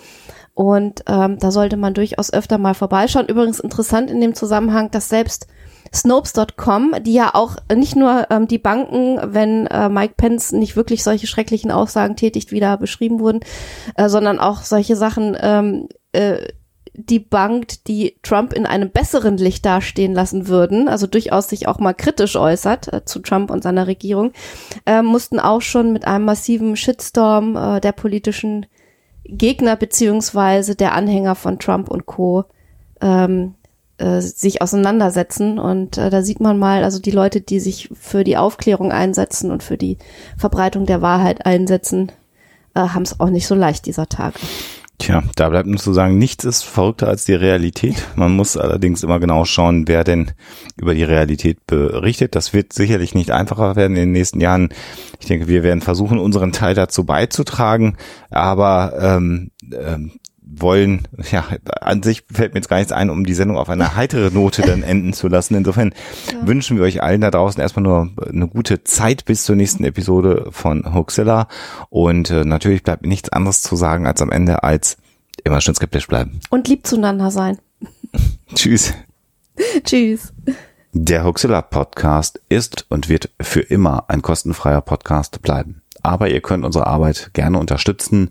Und ähm, da sollte man durchaus öfter mal vorbeischauen. Übrigens interessant in dem Zusammenhang, dass selbst Snopes.com, die ja auch nicht nur ähm, die Banken, wenn äh, Mike Pence nicht wirklich solche schrecklichen Aussagen tätigt, wieder beschrieben wurden, äh, sondern auch solche Sachen ähm, äh, debunked, die Trump in einem besseren Licht dastehen lassen würden, also durchaus sich auch mal kritisch äußert äh, zu Trump und seiner Regierung, äh, mussten auch schon mit einem massiven Shitstorm äh, der politischen Gegner beziehungsweise der Anhänger von Trump und Co. Ähm, äh, sich auseinandersetzen. Und äh, da sieht man mal, also die Leute, die sich für die Aufklärung einsetzen und für die Verbreitung der Wahrheit einsetzen, äh, haben es auch nicht so leicht dieser Tage. Tja, da bleibt nur zu sagen, nichts ist verrückter als die Realität. Man muss allerdings immer genau schauen, wer denn über die Realität berichtet. Das wird sicherlich nicht einfacher werden in den nächsten Jahren. Ich denke, wir werden versuchen, unseren Teil dazu beizutragen. Aber ähm, ähm, wollen, ja, an sich fällt mir jetzt gar nichts ein, um die Sendung auf eine heitere Note dann enden zu lassen. Insofern ja. wünschen wir euch allen da draußen erstmal nur eine gute Zeit bis zur nächsten Episode von Hoaxilla. Und äh, natürlich bleibt mir nichts anderes zu sagen als am Ende als immer schön skeptisch bleiben. Und lieb zueinander sein. Tschüss. Tschüss. Der Hoaxilla Podcast ist und wird für immer ein kostenfreier Podcast bleiben. Aber ihr könnt unsere Arbeit gerne unterstützen